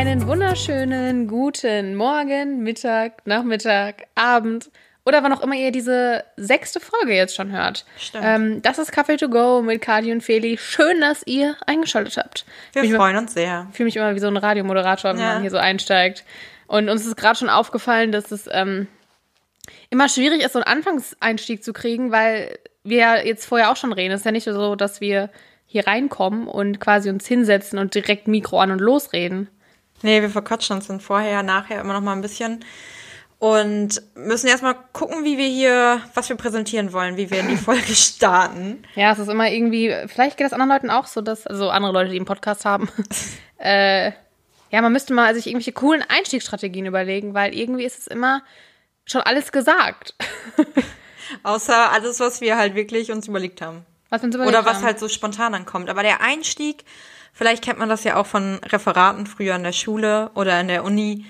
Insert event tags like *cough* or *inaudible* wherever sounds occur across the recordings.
Einen wunderschönen guten Morgen, Mittag, Nachmittag, Abend oder wann auch immer ihr diese sechste Folge jetzt schon hört. Stimmt. Ähm, das ist Café to Go mit Kati und Feli. Schön, dass ihr eingeschaltet habt. Wir mich freuen uns sehr. Ich fühle mich immer wie so ein Radiomoderator, wenn Ja. man hier so einsteigt. Und uns ist gerade schon aufgefallen, dass es ähm, immer schwierig ist, so einen Anfangseinstieg zu kriegen, weil wir ja jetzt vorher auch schon reden. Es ist ja nicht so, dass wir hier reinkommen und quasi uns hinsetzen und direkt Mikro an und losreden. Nee, wir verquatschen uns dann vorher, nachher immer noch mal ein bisschen. Und müssen erstmal gucken, wie wir hier, was wir präsentieren wollen, wie wir in die *laughs* Folge starten. Ja, es ist immer irgendwie, vielleicht geht das anderen Leuten auch so, dass, also andere Leute, die einen Podcast haben, *laughs* äh, ja, man müsste mal sich irgendwelche coolen Einstiegsstrategien überlegen, weil irgendwie ist es immer schon alles gesagt. *laughs* Außer alles, was wir halt wirklich uns überlegt haben. Was wir uns überlegt Oder was haben. halt so spontan ankommt. Aber der Einstieg, vielleicht kennt man das ja auch von Referaten früher in der Schule oder in der Uni,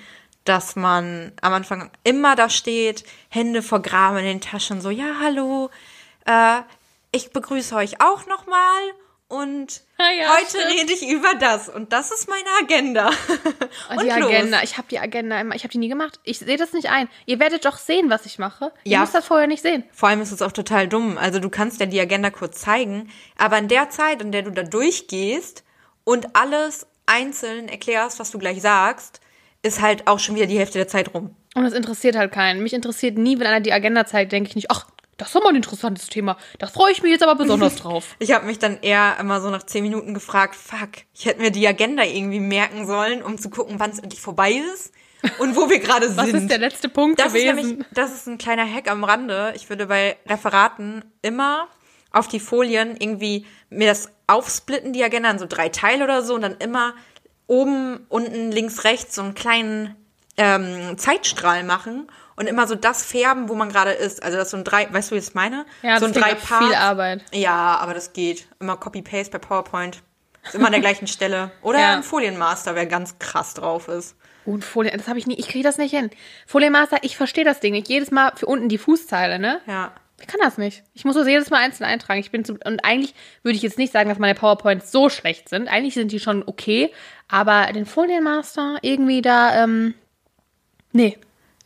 dass man am Anfang immer da steht, Hände vor Graben in den Taschen, so, ja, hallo, äh, ich begrüße euch auch nochmal und Ah ja, heute stimmt. rede ich über das und das ist meine Agenda. *laughs* Oh, und die los. Agenda, ich habe die Agenda immer, ich habe die nie gemacht. Ich sehe das nicht ein. Ihr werdet doch sehen, was ich mache. Ihr Ja. müsst das vorher nicht sehen. Vor allem ist es auch total dumm. Also du kannst ja die Agenda kurz zeigen, aber in der Zeit, in der du da durchgehst und alles einzeln erklärst, was du gleich sagst, ist halt auch schon wieder die Hälfte der Zeit rum. Und das interessiert halt keinen. Mich interessiert nie, wenn einer die Agenda zeigt, denke ich nicht, ach, das ist doch mal ein interessantes Thema. Da freue ich mich jetzt aber besonders *laughs* drauf. Ich habe mich dann eher immer so nach zehn Minuten gefragt, fuck, ich hätte mir die Agenda irgendwie merken sollen, um zu gucken, wann es endlich vorbei ist und wo wir gerade sind. *laughs* Was ist der letzte Punkt Das ist gewesen? nämlich, das ist ein kleiner Hack am Rande. Ich würde bei Referaten immer auf die Folien irgendwie mir das aufsplitten, die Agenda in so drei Teile oder so und dann immer oben, unten, links, rechts so einen kleinen ähm, Zeitstrahl machen und immer so das färben, wo man gerade ist. Also das so ein drei, weißt du, wie ich es meine? Ja, so das ein drei nach viel Arbeit. Ja, aber das geht. Immer Copy-Paste bei PowerPoint. Ist immer an der gleichen *laughs* Stelle. Oder Ja. ein Folienmaster, wer ganz krass drauf ist. Und Folien, das habe ich nie, ich kriege das nicht hin. Folienmaster, ich verstehe das Ding nicht. Jedes Mal für unten die Fußzeile, ne? Ja. Ich kann das nicht. Ich muss das jedes Mal einzeln eintragen. Ich bin zu, und eigentlich würde ich jetzt nicht sagen, dass meine PowerPoints so schlecht sind. Eigentlich sind die schon okay, aber den Folienmaster irgendwie da, ähm, nee.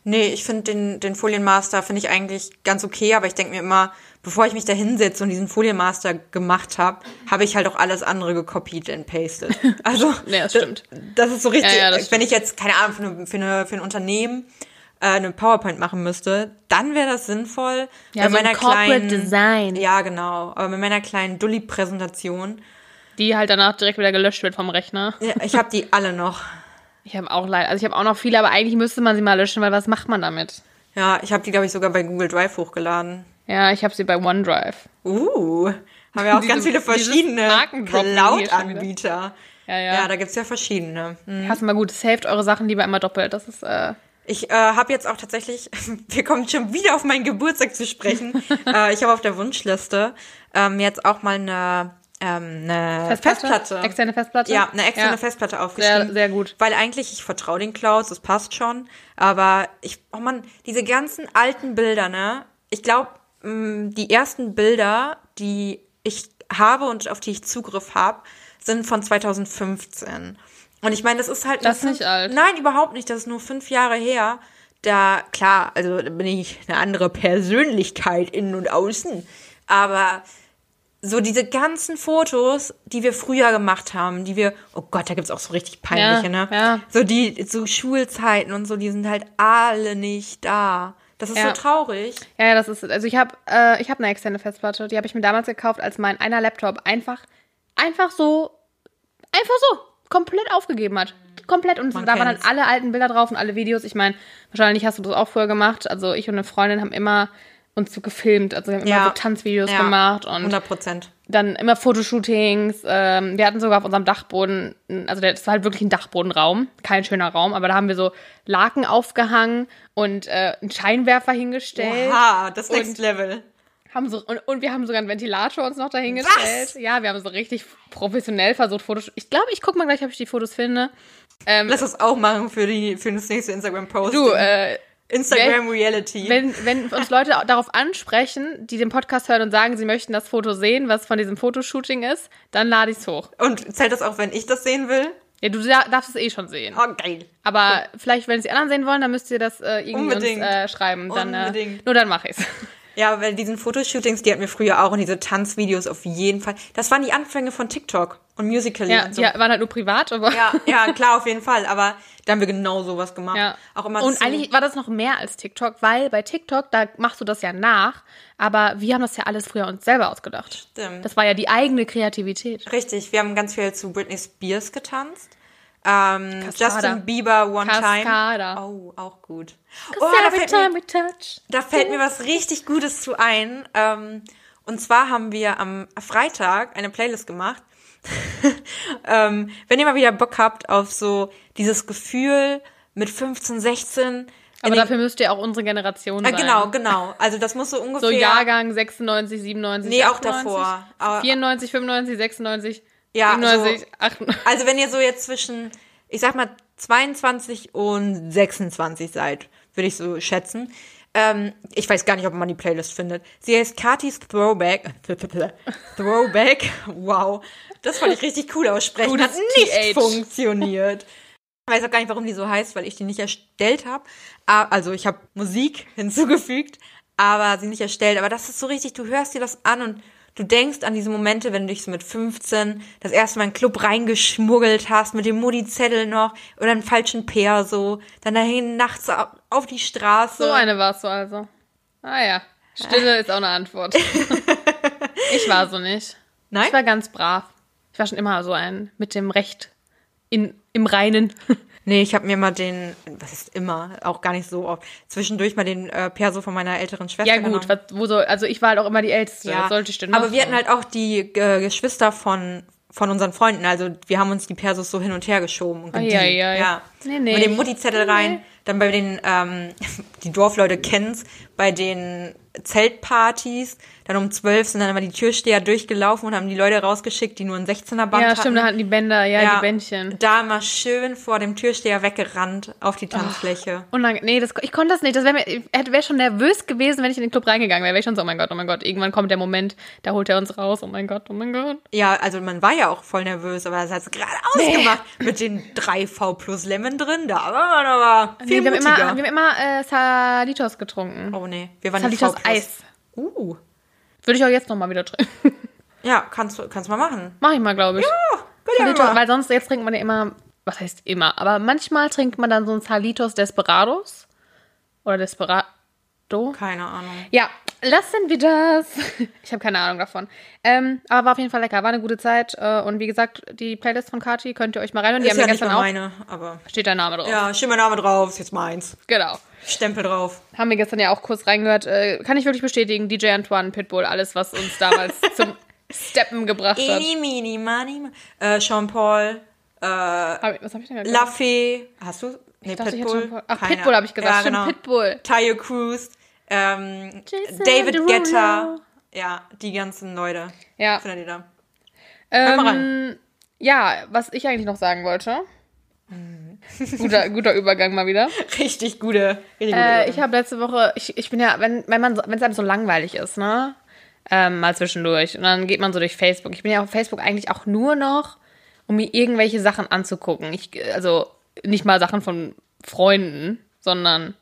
Nee, ich finde den, den Folienmaster finde ich eigentlich ganz okay, aber ich denke mir immer, bevor ich mich da hinsetze und diesen Folienmaster gemacht habe, habe ich halt auch alles andere gekopiert und pasted. *laughs* Also, Ja, das stimmt. Das ist so richtig, Ja, ja, wenn ich jetzt, keine Ahnung, für, eine, für, eine, für ein Unternehmen äh, eine PowerPoint machen müsste, dann wäre das sinnvoll. Ja, bei so ein meiner Corporate kleinen, Design. Ja, genau. Aber bei meiner kleinen Dulli-Präsentation, Die halt danach direkt wieder gelöscht wird vom Rechner. ja, ich habe die alle noch. Ich habe auch leider, also ich habe auch noch viele, aber eigentlich müsste man sie mal löschen, weil was macht man damit? Ja, ich habe die, glaube ich, sogar bei Google Drive hochgeladen. Ja, ich habe sie bei OneDrive. Uh, haben ja auch Diese- *laughs* ganz viele verschiedene. Cloud-Anbieter. Ja, ja. Ja, da gibt's ja verschiedene. Hm. Hast du mal gut, saved eure Sachen lieber immer doppelt. Das ist, äh, Ich äh, habe jetzt auch tatsächlich, *laughs* wir kommen schon wieder auf meinen Geburtstag zu sprechen. *laughs* äh, ich habe auf der Wunschliste ähm, jetzt auch mal eine, ähm, eine Festplatte. Externe Festplatte? Ja, eine externe Ja. Festplatte aufgeschrieben. Sehr, sehr gut. Weil eigentlich, ich vertraue den Clouds, das passt schon. Aber ich, oh man, diese ganzen alten Bilder, ne? Ich glaube, die ersten Bilder, die ich habe und auf die ich Zugriff habe, sind von 2015. Und ich meine, das ist halt. Das ist nicht alt. Nein, überhaupt nicht. Das ist nur fünf Jahre her. Da, klar, also da bin ich eine andere Persönlichkeit innen und außen. Aber so diese ganzen Fotos, die wir früher gemacht haben, die wir, oh Gott, da gibt's auch so richtig peinliche, Ja, ne? ja. So die, so Schulzeiten und so, die sind halt alle nicht da. Das ist Ja. so traurig. Ja, ja, das ist, also ich habe äh, ich hab eine externe Festplatte, die habe ich mir damals gekauft, als mein einer Laptop einfach, einfach so, einfach so, komplett aufgegeben hat. Komplett. Und Man da waren kennt's. dann alle alten Bilder drauf und alle Videos. Ich meine, wahrscheinlich hast du das auch früher gemacht. Also ich und eine Freundin haben immer uns so gefilmt. Also wir haben immer so Tanzvideos ja, gemacht und 100 Prozent. dann immer Fotoshootings. Ähm, wir hatten sogar auf unserem Dachboden, also das war halt wirklich ein Dachbodenraum, kein schöner Raum, aber da haben wir so Laken aufgehangen und äh, einen Scheinwerfer hingestellt. Oha, das Next Level. Haben so, und, und wir haben sogar einen Ventilator uns noch dahingestellt. Ja, wir haben so richtig professionell versucht, Fotos. Ich glaube, ich guck mal gleich, ob ich die Fotos finde. Lass das auch machen für, die, für das nächste Instagram-Post. Du, äh, Instagram Reality. wenn, wenn *laughs* uns Leute darauf ansprechen, die den Podcast hören und sagen, sie möchten das Foto sehen, was von diesem Fotoshooting ist, dann lade ich es hoch. und zählt das auch, wenn ich das sehen will? Ja, du da- darfst es eh schon sehen. Oh, geil. Aber vielleicht, wenn es die anderen sehen wollen, dann müsst ihr das äh, irgendwie Unbedingt. uns äh, schreiben. Dann, äh, Unbedingt. nur dann mache ich's. *laughs* Ja, weil diesen Fotoshootings, die hatten wir früher auch und diese Tanzvideos auf jeden Fall. Das waren die Anfänge von TikTok und Musical.ly Ja, und so. die waren halt nur privat, aber. ja, *laughs* ja, klar, auf jeden Fall. Aber da haben wir genau sowas gemacht. Ja. Auch immer und zu- eigentlich war das noch mehr als TikTok, weil bei TikTok, da machst du das ja nach, aber wir haben das ja alles früher uns selber ausgedacht. Stimmt. Das war ja die eigene Kreativität. Richtig, wir haben ganz viel zu Britney Spears getanzt. Ähm. Justin Bieber One Cascada. Time. Oh, auch gut. Oh, da fällt, time mir, da fällt mir was richtig Gutes zu ein. Ähm, und zwar haben wir am Freitag eine Playlist gemacht. *laughs* ähm, wenn ihr mal wieder Bock habt auf so dieses Gefühl mit 15, 16. in Aber dafür müsst ihr auch unsere Generation äh, sein. genau, genau. Also das muss so ungefähr. So Jahrgang 96, 97, Nee, auch 98, davor. Aber- 94, 95, 96, Ja, 97, so- 98. Also wenn ihr so jetzt zwischen, ich sag mal, 22 und 26 seid, würde ich so schätzen. Ähm, ich weiß gar nicht, ob man die Playlist findet. Sie heißt Katis Throwback. *laughs* Throwback. Wow. Das fand ich richtig cool aussprechen. Gutes Hat nicht TH. funktioniert. Ich weiß auch gar nicht, warum die so heißt, weil ich die nicht erstellt habe. Also ich habe Musik *laughs* hinzugefügt, aber sie nicht erstellt. Aber das ist so richtig, du hörst dir das an und du denkst an diese Momente, wenn du dich so mit 15 das erste Mal in den Club reingeschmuggelt hast, mit dem Mutti-Zettel noch oder einem falschen Peer so, dann dahin nachts au- auf die Straße. So eine warst du also. Ah ja, Stille ist auch eine Antwort. *laughs* ich war so nicht. Nein? Ich war ganz brav. Ich war schon immer so ein mit dem Recht in, im Reinen. Nee, ich habe mir mal den, was ist immer, auch gar nicht so oft, zwischendurch mal den äh, Perso von meiner älteren Schwester Ja gut, was, wo so, also ich war halt auch immer die Älteste. Ja, Was sollte ich denn aber machen? wir hatten halt auch die äh, Geschwister von von unseren Freunden, also wir haben uns die Persos so hin und her geschoben und gedient. Ei, ei, ei. ja. Nee, nee. Mit dem Mutti-Zettel Nee, rein, dann bei den ähm, *laughs* die Dorfleute kennen's, bei den Zeltpartys, dann um zwölf sind dann immer die Türsteher durchgelaufen und haben die Leute rausgeschickt, die nur ein 16er Band ja, hatten. stimmt, da hatten die Bänder, ja, die Bändchen. Da mal schön vor dem Türsteher weggerannt auf die Tanzfläche. Und dann, nee, das, ich konnte das nicht. Das wäre mir, ich wäre schon nervös gewesen, wenn ich in den Club reingegangen wäre. Wäre ich schon so, oh mein Gott, oh mein Gott. Irgendwann kommt der Moment, da holt er uns raus. Oh mein Gott, oh mein Gott. Ja, also man war ja auch voll nervös, aber das hat's gerade ausgemacht. Mit den drei V plus Lemon drin, da war man aber viel Nee, wir haben immer, wir haben immer äh, Salitos getrunken. oh nee, wir waren nicht Salitos. Eis. Uh, Würde ich auch jetzt nochmal wieder trinken. *laughs* ja, kannst du kannst mal machen. Mach ich mal, glaube ich. Ja Salitos, immer. weil sonst, jetzt trinkt man ja immer, was heißt immer, aber manchmal trinkt man dann so ein Salitos Desperados. Oder Desperado. Keine Ahnung. Ja, lassen wir das. *laughs* Ich habe keine Ahnung davon. Ähm, aber war auf jeden Fall lecker. War eine gute Zeit. Äh, und wie gesagt, die Playlist von Kati könnt ihr euch mal reinhören. Die ist haben ja wir nicht gestern auch. meine, aber Steht dein Name drauf. ja, steht mein Name drauf, ist jetzt meins. Genau. Stempel drauf. Haben wir gestern ja auch kurz reingehört. Äh, kann ich wirklich bestätigen. DJ Antoine, Pitbull, alles, was uns damals *laughs* zum Steppen gebracht hat. Eeny, money, mo- äh, Sean Paul, äh, Hab ich, was habe ich denn gesagt? La Fee, hast du? Nee, Ich dachte, ich hätte Pitbull. Sean Paul- Ach, Pitbull habe ich gesagt. Ja, Stimmt, genau. Pitbull. Tayo Cruz, ähm, David Derulo. Guetta. Ja, die ganzen Leute. Ja. Findet ihr da? Hör mal Ähm, ja, was ich eigentlich noch sagen wollte. Mhm. guter, guter Übergang mal wieder. *laughs* Richtig gute. Richtig Äh, ich habe letzte Woche, ich, ich bin ja, wenn, wenn man, wenn es einem so langweilig ist, ne, ähm, mal zwischendurch und dann geht man so durch Facebook. Ich bin ja auf Facebook eigentlich auch nur noch, um mir irgendwelche Sachen anzugucken. Ich, also nicht mal Sachen von Freunden, sondern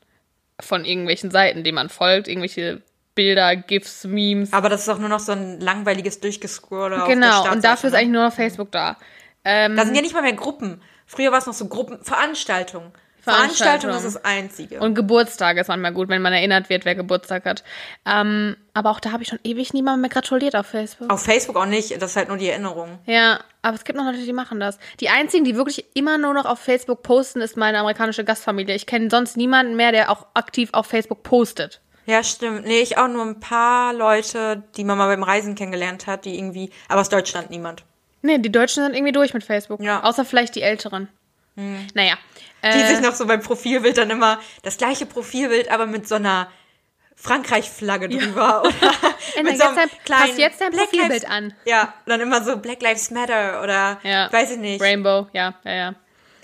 von irgendwelchen Seiten, denen man folgt, irgendwelche Bilder, GIFs, Memes. Aber das ist auch nur noch so ein langweiliges Durchgescroller. genau, und dafür ist ne? eigentlich nur noch Facebook da. Ähm, Da sind ja nicht mal mehr Gruppen. Früher war es noch so Gruppen. Veranstaltungen. Veranstaltung. Veranstaltung ist das Einzige. Und Geburtstage ist manchmal gut, wenn man erinnert wird, wer Geburtstag hat. Ähm, aber auch da habe ich schon ewig niemandem mehr gratuliert auf Facebook. Auf Facebook auch nicht. Das ist halt nur die Erinnerung. Ja, aber es gibt noch Leute, die machen das. Die einzigen, die wirklich immer nur noch auf Facebook posten, ist meine amerikanische Gastfamilie. Ich kenne sonst niemanden mehr, der auch aktiv auf Facebook postet. Ja, stimmt. Nee, ich auch nur ein paar Leute, die man mal beim Reisen kennengelernt hat, die irgendwie, aber aus Deutschland niemand. Nee, die Deutschen sind irgendwie durch mit Facebook. Ja. Außer vielleicht die Älteren. Naja. Die Äh, sich noch so beim Profilbild dann immer das gleiche Profilbild, aber mit so einer Frankreich-Flagge drüber. Oder *laughs* Ändere mit so einem jetzt dein- kleinen pass jetzt dein Black Profilbild Lives- an. Ja, dann immer so Black Lives Matter oder ja. weiß ich nicht. Rainbow, ja, ja, ja.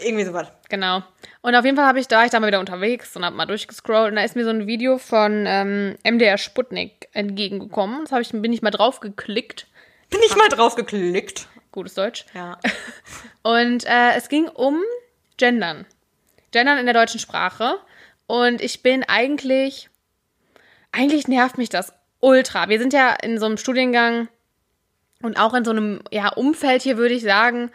Irgendwie sowas. Genau. Und auf jeden Fall habe ich da ich da mal wieder unterwegs und habe mal durchgescrollt und da ist mir so ein Video von ähm, MDR Sputnik entgegengekommen. Das ich, bin ich mal drauf geklickt. Bin ich mal drauf geklickt. Gutes Deutsch. Ja. *laughs* Und äh, es ging um Gendern. Gendern in der deutschen Sprache. Und ich bin eigentlich, eigentlich nervt mich das ultra. Wir sind ja in so einem Studiengang und auch in so einem ja, Umfeld hier, würde ich sagen,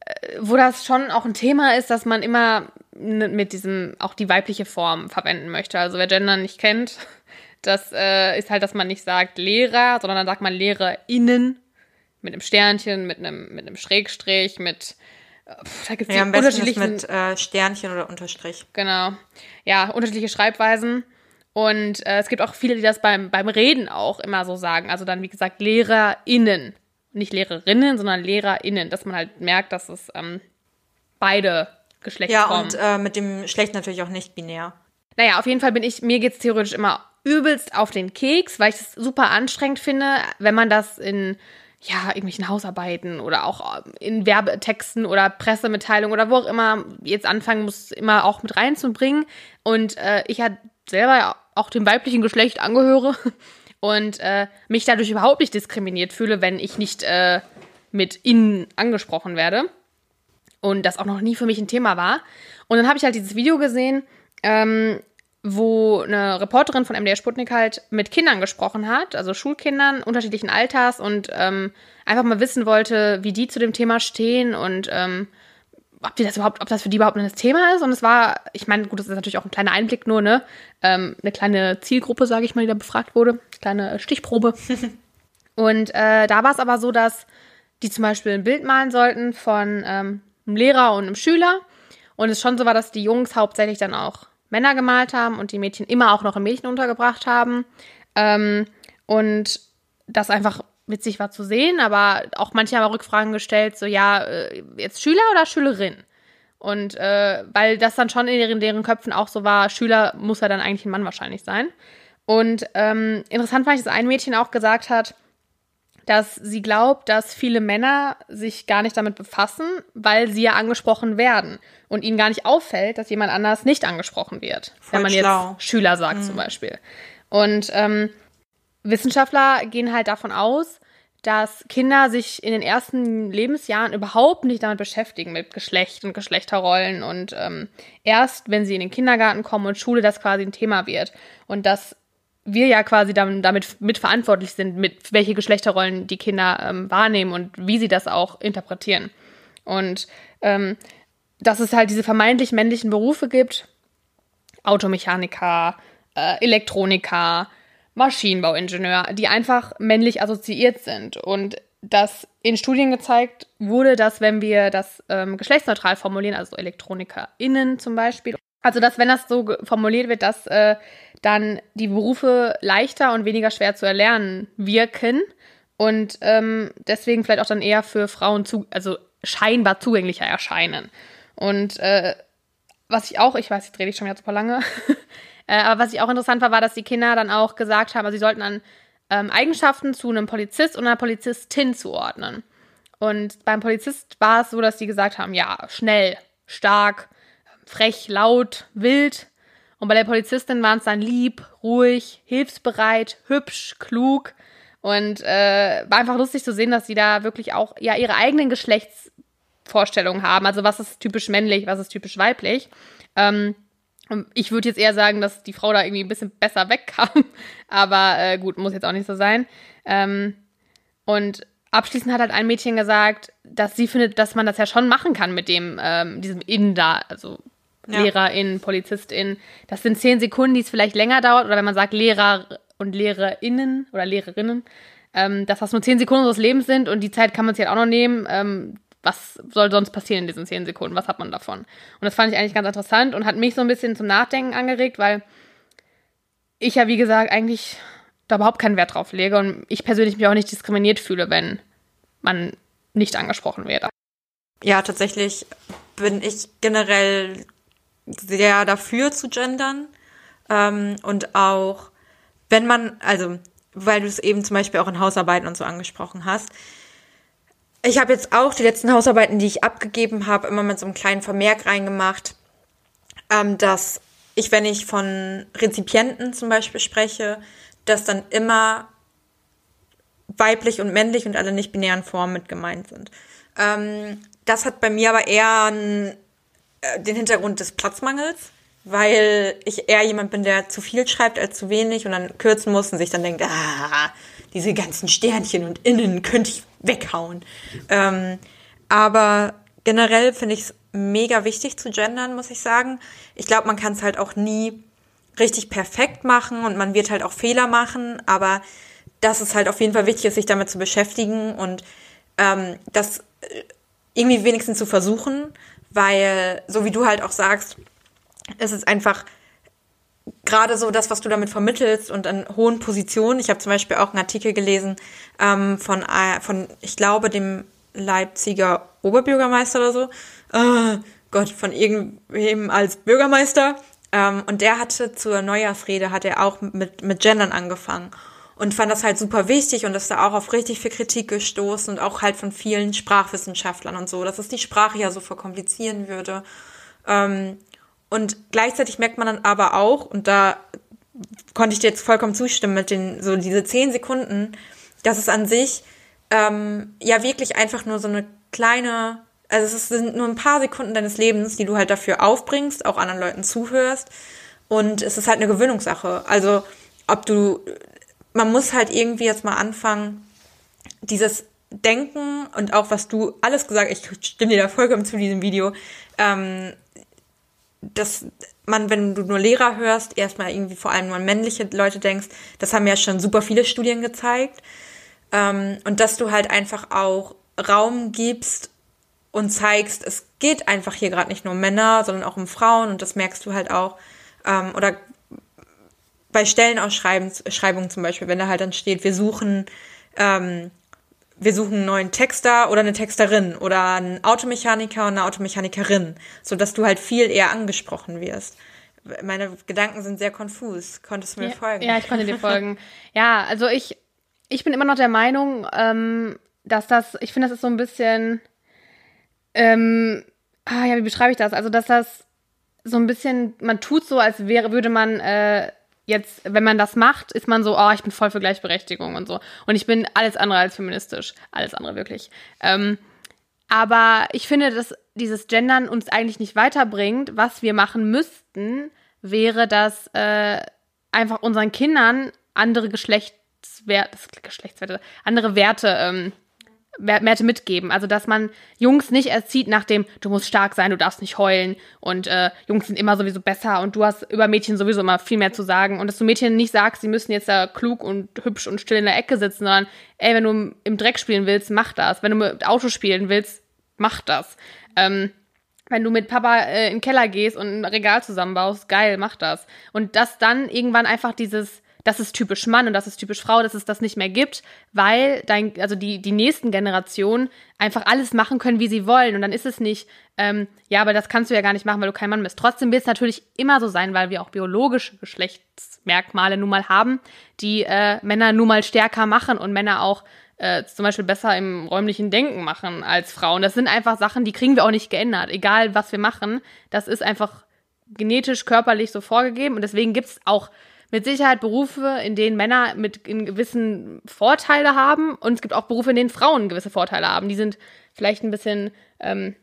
äh, wo das schon auch ein Thema ist, dass man immer mit diesem auch die weibliche Form verwenden möchte. Also wer Gender nicht kennt, *laughs* das äh, ist halt, dass man nicht sagt Lehrer, sondern dann sagt man LehrerInnen mit einem Sternchen, mit einem, mit einem Schrägstrich, mit äh, pff, da gibt es ja, unterschiedliche mit äh, Sternchen oder Unterstrich. Genau. Ja, unterschiedliche Schreibweisen. Und äh, es gibt auch viele, die das beim, beim Reden auch immer so sagen. Also dann, wie gesagt, LehrerInnen. Nicht Lehrerinnen, sondern LehrerInnen. Dass man halt merkt, dass es ähm, beide Geschlechtsformen. Ja, und äh, mit dem Geschlecht natürlich auch nicht binär. Naja, auf jeden Fall bin ich, mir geht es theoretisch immer übelst auf den Keks, weil ich es super anstrengend finde, wenn man das in ja, irgendwelchen Hausarbeiten oder auch in Werbetexten oder Pressemitteilungen oder wo auch immer jetzt anfangen muss, immer auch mit reinzubringen. Und äh, ich ja selber auch dem weiblichen Geschlecht angehöre *laughs* und äh, mich dadurch überhaupt nicht diskriminiert fühle, wenn ich nicht äh, mit ihnen angesprochen werde. Und das auch noch nie für mich ein Thema war. Und dann habe ich halt dieses Video gesehen, ähm, wo eine Reporterin von MDR Sputnik halt mit Kindern gesprochen hat, also Schulkindern unterschiedlichen Alters und ähm, einfach mal wissen wollte, wie die zu dem Thema stehen und ähm, ob die das überhaupt, ob das für die überhaupt ein Thema ist. Und es war, ich meine, gut, das ist natürlich auch ein kleiner Einblick nur, ne? Ähm, eine kleine Zielgruppe, sage ich mal, die da befragt wurde, kleine Stichprobe. *laughs* und äh, da war es aber so, dass die zum Beispiel ein Bild malen sollten von ähm, einem Lehrer und einem Schüler. Und es schon so war, dass die Jungs hauptsächlich dann auch Männer gemalt haben und die Mädchen immer auch noch im Mädchen untergebracht haben. Ähm, und das einfach witzig war zu sehen, aber auch manche haben Rückfragen gestellt, so ja, äh, jetzt Schüler oder Schülerin? Und äh, weil das dann schon in deren, deren Köpfen auch so war, Schüler muss ja dann eigentlich ein Mann wahrscheinlich sein. Und ähm, interessant fand ich, dass ein Mädchen auch gesagt hat, dass sie glaubt, dass viele Männer sich gar nicht damit befassen, weil sie ja angesprochen werden und ihnen gar nicht auffällt, dass jemand anders nicht angesprochen wird, Voll wenn man schlau. jetzt Schüler sagt mhm. zum Beispiel. Und ähm, Wissenschaftler gehen halt davon aus, dass Kinder sich in den ersten Lebensjahren überhaupt nicht damit beschäftigen, mit Geschlecht und Geschlechterrollen und ähm, erst, wenn sie in den Kindergarten kommen und Schule, das quasi ein Thema wird. Und dass wir ja quasi damit, damit mitverantwortlich sind, mit welche Geschlechterrollen die Kinder ähm, wahrnehmen und wie sie das auch interpretieren. Und ähm, dass es halt diese vermeintlich männlichen Berufe gibt, Automechaniker, äh, Elektroniker, Maschinenbauingenieur, die einfach männlich assoziiert sind. Und dass in Studien gezeigt wurde, dass wenn wir das ähm, geschlechtsneutral formulieren, also ElektronikerInnen zum Beispiel, also dass wenn das so formuliert wird, dass äh, dann die Berufe leichter und weniger schwer zu erlernen wirken und ähm, deswegen vielleicht auch dann eher für Frauen zu, also scheinbar zugänglicher erscheinen. Und äh, was ich auch, ich weiß, ich drehe dich schon wieder super lange, *laughs* äh, aber was ich auch interessant war, war, dass die Kinder dann auch gesagt haben, also sie sollten an ähm, Eigenschaften zu einem Polizist und einer Polizistin zuordnen. Und beim Polizist war es so, dass die gesagt haben, ja, schnell, stark, frech, laut, wild. Und bei der Polizistin waren es dann lieb, ruhig, hilfsbereit, hübsch, klug. Und äh, war einfach lustig zu sehen, dass sie da wirklich auch ja ihre eigenen Geschlechtsvorstellungen haben. Also was ist typisch männlich, was ist typisch weiblich. Ähm, ich würde jetzt eher sagen, dass die Frau da irgendwie ein bisschen besser wegkam. *laughs* Aber äh, gut, muss jetzt auch nicht so sein. Ähm, und abschließend hat halt ein Mädchen gesagt, dass sie findet, dass man das ja schon machen kann mit dem, ähm, diesem In da, also ja. Lehrerin, Polizistin. Das sind zehn Sekunden, die es vielleicht länger dauert. Oder wenn man sagt Lehrer und Lehrerinnen oder Lehrerinnen, ähm, dass das nur zehn Sekunden unseres Lebens sind und die Zeit kann man sich halt auch noch nehmen. Ähm, was soll sonst passieren in diesen zehn Sekunden? Was hat man davon? Und das fand ich eigentlich ganz interessant und hat mich so ein bisschen zum Nachdenken angeregt, weil ich ja, wie gesagt, eigentlich da überhaupt keinen Wert drauf lege und ich persönlich mich auch nicht diskriminiert fühle, wenn man nicht angesprochen wird. Ja, tatsächlich bin ich generell sehr dafür zu gendern. Ähm, und auch, wenn man, also, weil du es eben zum Beispiel auch in Hausarbeiten und so angesprochen hast. Ich habe jetzt auch die letzten Hausarbeiten, die ich abgegeben habe, immer mit so einem kleinen Vermerk reingemacht, ähm, dass ich, wenn ich von Rezipienten zum Beispiel spreche, dass dann immer weiblich und männlich und alle nicht-binären Formen mit gemeint sind. Ähm, das hat bei mir aber eher einen, den Hintergrund des Platzmangels, weil ich eher jemand bin, der zu viel schreibt als zu wenig und dann kürzen muss und sich dann denkt, ah, diese ganzen Sternchen und Innen könnte ich weghauen. Ähm, aber generell finde ich es mega wichtig zu gendern, muss ich sagen. Ich glaube, man kann es halt auch nie richtig perfekt machen und man wird halt auch Fehler machen, aber das ist halt auf jeden Fall wichtig, sich damit zu beschäftigen und ähm, das äh, irgendwie wenigstens zu versuchen, weil, so wie du halt auch sagst, ist es einfach gerade so das, was du damit vermittelst und an hohen Positionen. Ich habe zum Beispiel auch einen Artikel gelesen ähm, von, äh, von, ich glaube, dem Leipziger Oberbürgermeister oder so. Äh, Gott, von irgendwem als Bürgermeister. Ähm, und der hatte zur Neujahrsrede, hat er auch mit, mit Gendern angefangen und fand das halt super wichtig und ist da auch auf richtig viel Kritik gestoßen und auch halt von vielen Sprachwissenschaftlern und so, dass es die Sprache ja so verkomplizieren würde. Ähm, und gleichzeitig merkt man dann aber auch, und da konnte ich dir jetzt vollkommen zustimmen mit den, so diese zehn Sekunden, dass es an sich ähm, ja wirklich einfach nur so eine kleine, also es sind nur ein paar Sekunden deines Lebens, die du halt dafür aufbringst, auch anderen Leuten zuhörst. Und es ist halt eine Gewöhnungssache. Also ob du man muss halt irgendwie jetzt mal anfangen, dieses Denken und auch was du alles gesagt, ich stimme dir da vollkommen zu diesem Video, ähm, dass man, wenn du nur Lehrer hörst, erstmal irgendwie vor allem nur an männliche Leute denkst, das haben ja schon super viele Studien gezeigt. Ähm, und dass du halt einfach auch Raum gibst und zeigst, es geht einfach hier gerade nicht nur um Männer, sondern auch um Frauen und das merkst du halt auch. Ähm, oder bei Stellenausschreibungen zum Beispiel, wenn da halt dann steht, wir suchen, ähm, wir suchen einen neuen Texter oder eine Texterin oder einen Automechaniker und eine Automechanikerin, so dass du halt viel eher angesprochen wirst. Meine Gedanken sind sehr konfus. Konntest du mir ja, folgen? Ja, ich konnte dir *laughs* folgen. ja, also ich, ich bin immer noch der Meinung, ähm, dass das, ich finde, das ist so ein bisschen, ähm, ah ja, wie beschreibe ich das? Also, dass das so ein bisschen, man tut so, als wäre, würde man äh, jetzt, wenn man das macht, ist man so, oh, ich bin voll für Gleichberechtigung und so. Und ich bin alles andere als feministisch. Alles andere wirklich. Ähm, aber ich finde, dass dieses Gendern uns eigentlich nicht weiterbringt. Was wir machen müssten, wäre, dass äh, einfach unseren Kindern andere Geschlechtswerte, Geschlechtswerte, andere Werte ähm, Werte mitgeben. Also, dass man Jungs nicht erzieht nach dem, du musst stark sein, du darfst nicht heulen und äh, Jungs sind immer sowieso besser und du hast über Mädchen sowieso immer viel mehr zu sagen. Und dass du Mädchen nicht sagst, sie müssen jetzt da klug und hübsch und still in der Ecke sitzen, sondern, ey, wenn du im Dreck spielen willst, mach das. Wenn du mit Auto spielen willst, mach das. Ähm, wenn du mit Papa äh, in den Keller gehst und ein Regal zusammenbaust, geil, mach das. Und dass dann irgendwann einfach dieses das ist typisch Mann und das ist typisch Frau, dass es das nicht mehr gibt, weil dein, also die, die nächsten Generationen einfach alles machen können, wie sie wollen. Und dann ist es nicht, ähm, ja, aber das kannst du ja gar nicht machen, weil du kein Mann bist. Trotzdem wird es natürlich immer so sein, weil wir auch biologische Geschlechtsmerkmale nun mal haben, die äh, Männer nun mal stärker machen und Männer auch äh, zum Beispiel besser im räumlichen Denken machen als Frauen. Das sind einfach Sachen, die kriegen wir auch nicht geändert. Egal, was wir machen, das ist einfach genetisch, körperlich so vorgegeben. Und deswegen gibt es auch mit Sicherheit Berufe, in denen Männer mit gewissen Vorteile haben und es gibt auch Berufe, in denen Frauen gewisse Vorteile haben. Die sind vielleicht ein bisschen ähm,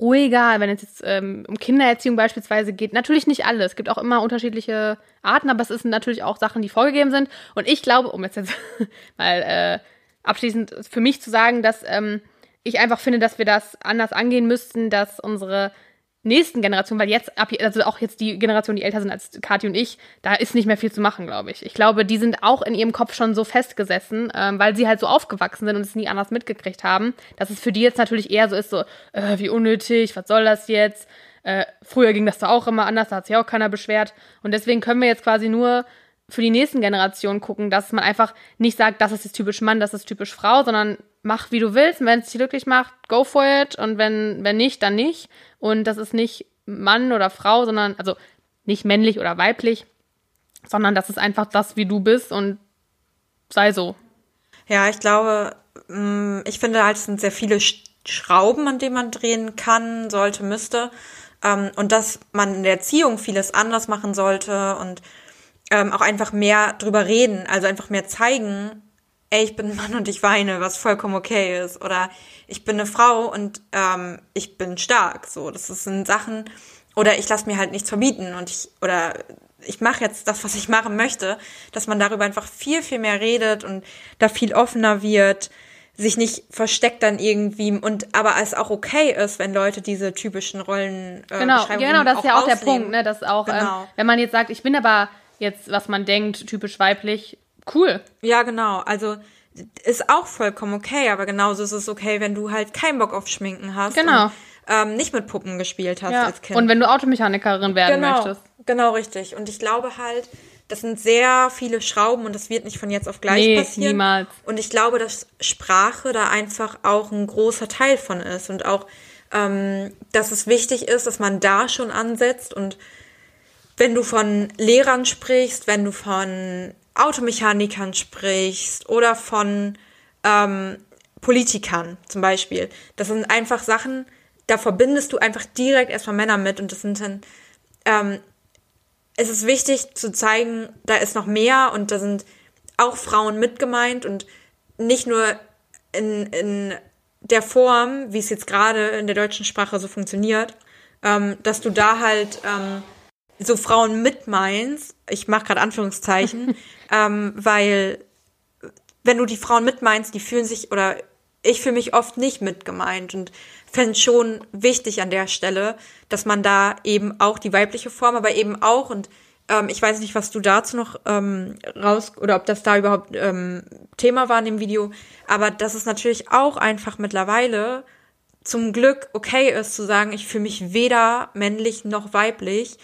ruhiger, wenn es jetzt ähm, um Kindererziehung beispielsweise geht. Natürlich nicht alle. Es gibt auch immer unterschiedliche Arten, aber es sind natürlich auch Sachen, die vorgegeben sind. Und ich glaube, um jetzt, jetzt *laughs* mal äh, abschließend für mich zu sagen, dass ähm, ich einfach finde, dass wir das anders angehen müssten, dass unsere nächsten Generation, weil jetzt, also auch jetzt die Generation, die älter sind als Kathi und ich, da ist nicht mehr viel zu machen, glaube ich. Ich glaube, die sind auch in ihrem Kopf schon so festgesessen, ähm, weil sie halt so aufgewachsen sind und es nie anders mitgekriegt haben, dass es für die jetzt natürlich eher so ist, so, äh, wie unnötig, was soll das jetzt? Äh, früher ging das da auch immer anders, da hat sich auch keiner beschwert. Und deswegen können wir jetzt quasi nur für die nächsten Generationen gucken, dass man einfach nicht sagt, das ist jetzt typisch Mann, das ist typisch Frau, sondern mach wie du willst. Wenn es dich glücklich macht, go for it. Und wenn, wenn nicht, dann nicht. Und das ist nicht Mann oder Frau, sondern, also nicht männlich oder weiblich, sondern das ist einfach das, wie du bist und sei so. Ja, ich glaube, mm, ich finde halt, es sind sehr viele Schrauben, an denen man drehen kann, sollte, müsste. Ähm, und dass man in der Erziehung vieles anders machen sollte und ähm, auch einfach mehr drüber reden, also einfach mehr zeigen, ey, ich bin ein Mann und ich weine, was vollkommen okay ist. Oder ich bin eine Frau und ähm, ich bin stark. So, das sind Sachen. Oder ich lasse mir halt nichts verbieten und ich, oder ich mache jetzt das, was ich machen möchte, dass man darüber einfach viel, viel mehr redet und da viel offener wird, sich nicht versteckt dann irgendwie und aber es auch okay ist, wenn Leute diese typischen Rollen äh, genau, genau, das ist ja auch ausleben. der Punkt, ne, dass auch, ähm, genau. ähm, wenn man jetzt sagt, ich bin aber jetzt, was man denkt, typisch weiblich, cool. Ja, genau, also ist auch vollkommen okay, aber genauso ist es okay, wenn du halt keinen Bock auf Schminken hast. Genau. Und, ähm, nicht mit Puppen gespielt hast ja. als Kind. Und wenn du Automechanikerin werden genau, möchtest. Genau, richtig. Und ich glaube halt, das sind sehr viele Schrauben und das wird nicht von jetzt auf gleich nee, passieren. Niemals. Und ich glaube, dass Sprache da einfach auch ein großer Teil von ist und auch, ähm, dass es wichtig ist, dass man da schon ansetzt und wenn du von Lehrern sprichst, wenn du von Automechanikern sprichst oder von ähm, Politikern zum Beispiel, das sind einfach Sachen, da verbindest du einfach direkt erstmal Männer mit und das sind dann ähm, es ist wichtig zu zeigen, da ist noch mehr und da sind auch Frauen mit gemeint und nicht nur in, in der Form, wie es jetzt gerade in der deutschen Sprache so funktioniert, ähm, dass du da halt ähm, so Frauen mit meinst. Ich mache gerade Anführungszeichen, *laughs* ähm, weil wenn du die Frauen mit meinst, die fühlen sich oder ich fühle mich oft nicht mit gemeint und fände schon wichtig an der Stelle, dass man da eben auch die weibliche Form, aber eben auch, und ähm, ich weiß nicht, was du dazu noch ähm, raus, oder ob das da überhaupt ähm, Thema war in dem Video, aber dass es natürlich auch einfach mittlerweile zum Glück okay ist zu sagen, ich fühle mich weder männlich noch weiblich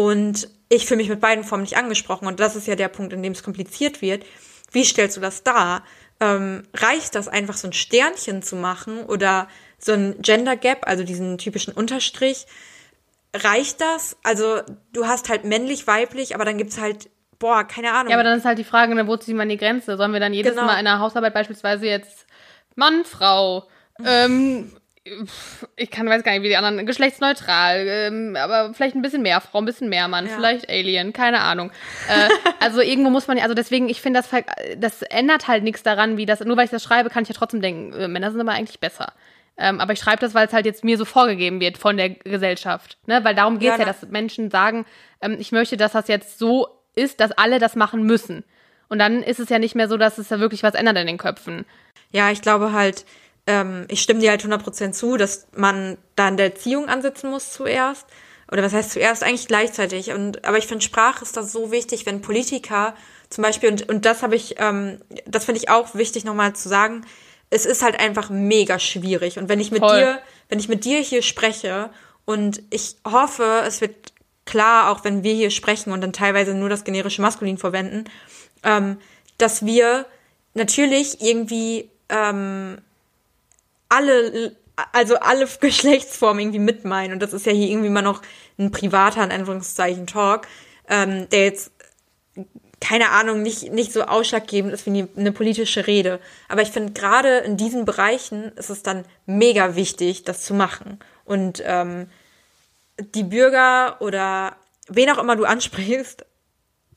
und ich fühle mich mit beiden Formen nicht angesprochen. Und das ist ja der Punkt, in dem es kompliziert wird. Wie stellst du das dar? Ähm, reicht das einfach so ein Sternchen zu machen oder so ein Gender Gap, also diesen typischen Unterstrich. Reicht das? Also du hast halt männlich, weiblich, aber dann gibt's halt, boah, keine Ahnung. Ja, aber dann ist halt die Frage, ne, wo ziehen wir die Grenze? Sollen wir dann jedes genau. Mal in der Hausarbeit beispielsweise jetzt Mann, Frau, ähm, ich kann weiß gar nicht, wie die anderen, geschlechtsneutral, ähm, aber vielleicht ein bisschen mehr Frau, ein bisschen mehr Mann, ja. vielleicht Alien, keine Ahnung. Äh, also irgendwo muss man ja, also deswegen, ich finde, das, das ändert halt nichts daran, wie das, nur weil ich das schreibe, kann ich ja trotzdem denken, äh, Männer sind aber eigentlich besser. Ähm, aber ich schreibe das, weil es halt jetzt mir so vorgegeben wird von der Gesellschaft. Ne? Weil darum geht es ja, ja, dass Menschen sagen, ähm, ich möchte, dass das jetzt so ist, dass alle das machen müssen. Und dann ist es ja nicht mehr so, dass es da wirklich was ändert in den Köpfen. Ja, ich glaube halt, ähm, ich stimme dir halt 100% zu, dass man da in der Erziehung ansetzen muss zuerst. Oder was heißt zuerst? Eigentlich gleichzeitig. Und, aber ich finde, Sprache ist das so wichtig, wenn Politiker zum Beispiel, und, und das habe ich, ähm, das finde ich auch wichtig nochmal zu sagen, es ist halt einfach mega schwierig. Und wenn ich mit Voll. dir, wenn ich mit dir hier spreche und ich hoffe, es wird klar, auch wenn wir hier sprechen und dann teilweise nur das generische Maskulin verwenden, ähm, dass wir natürlich irgendwie ähm, alle, also alle *laughs* Geschlechtsformen irgendwie mitmeinen. Und das ist ja hier irgendwie mal noch ein privater, in Anführungszeichen, Talk, ähm, der jetzt keine Ahnung, nicht, nicht so ausschlaggebend ist wie eine politische Rede. Aber ich finde, gerade in diesen Bereichen ist es dann mega wichtig, das zu machen. Und ähm, die Bürger oder wen auch immer du ansprichst,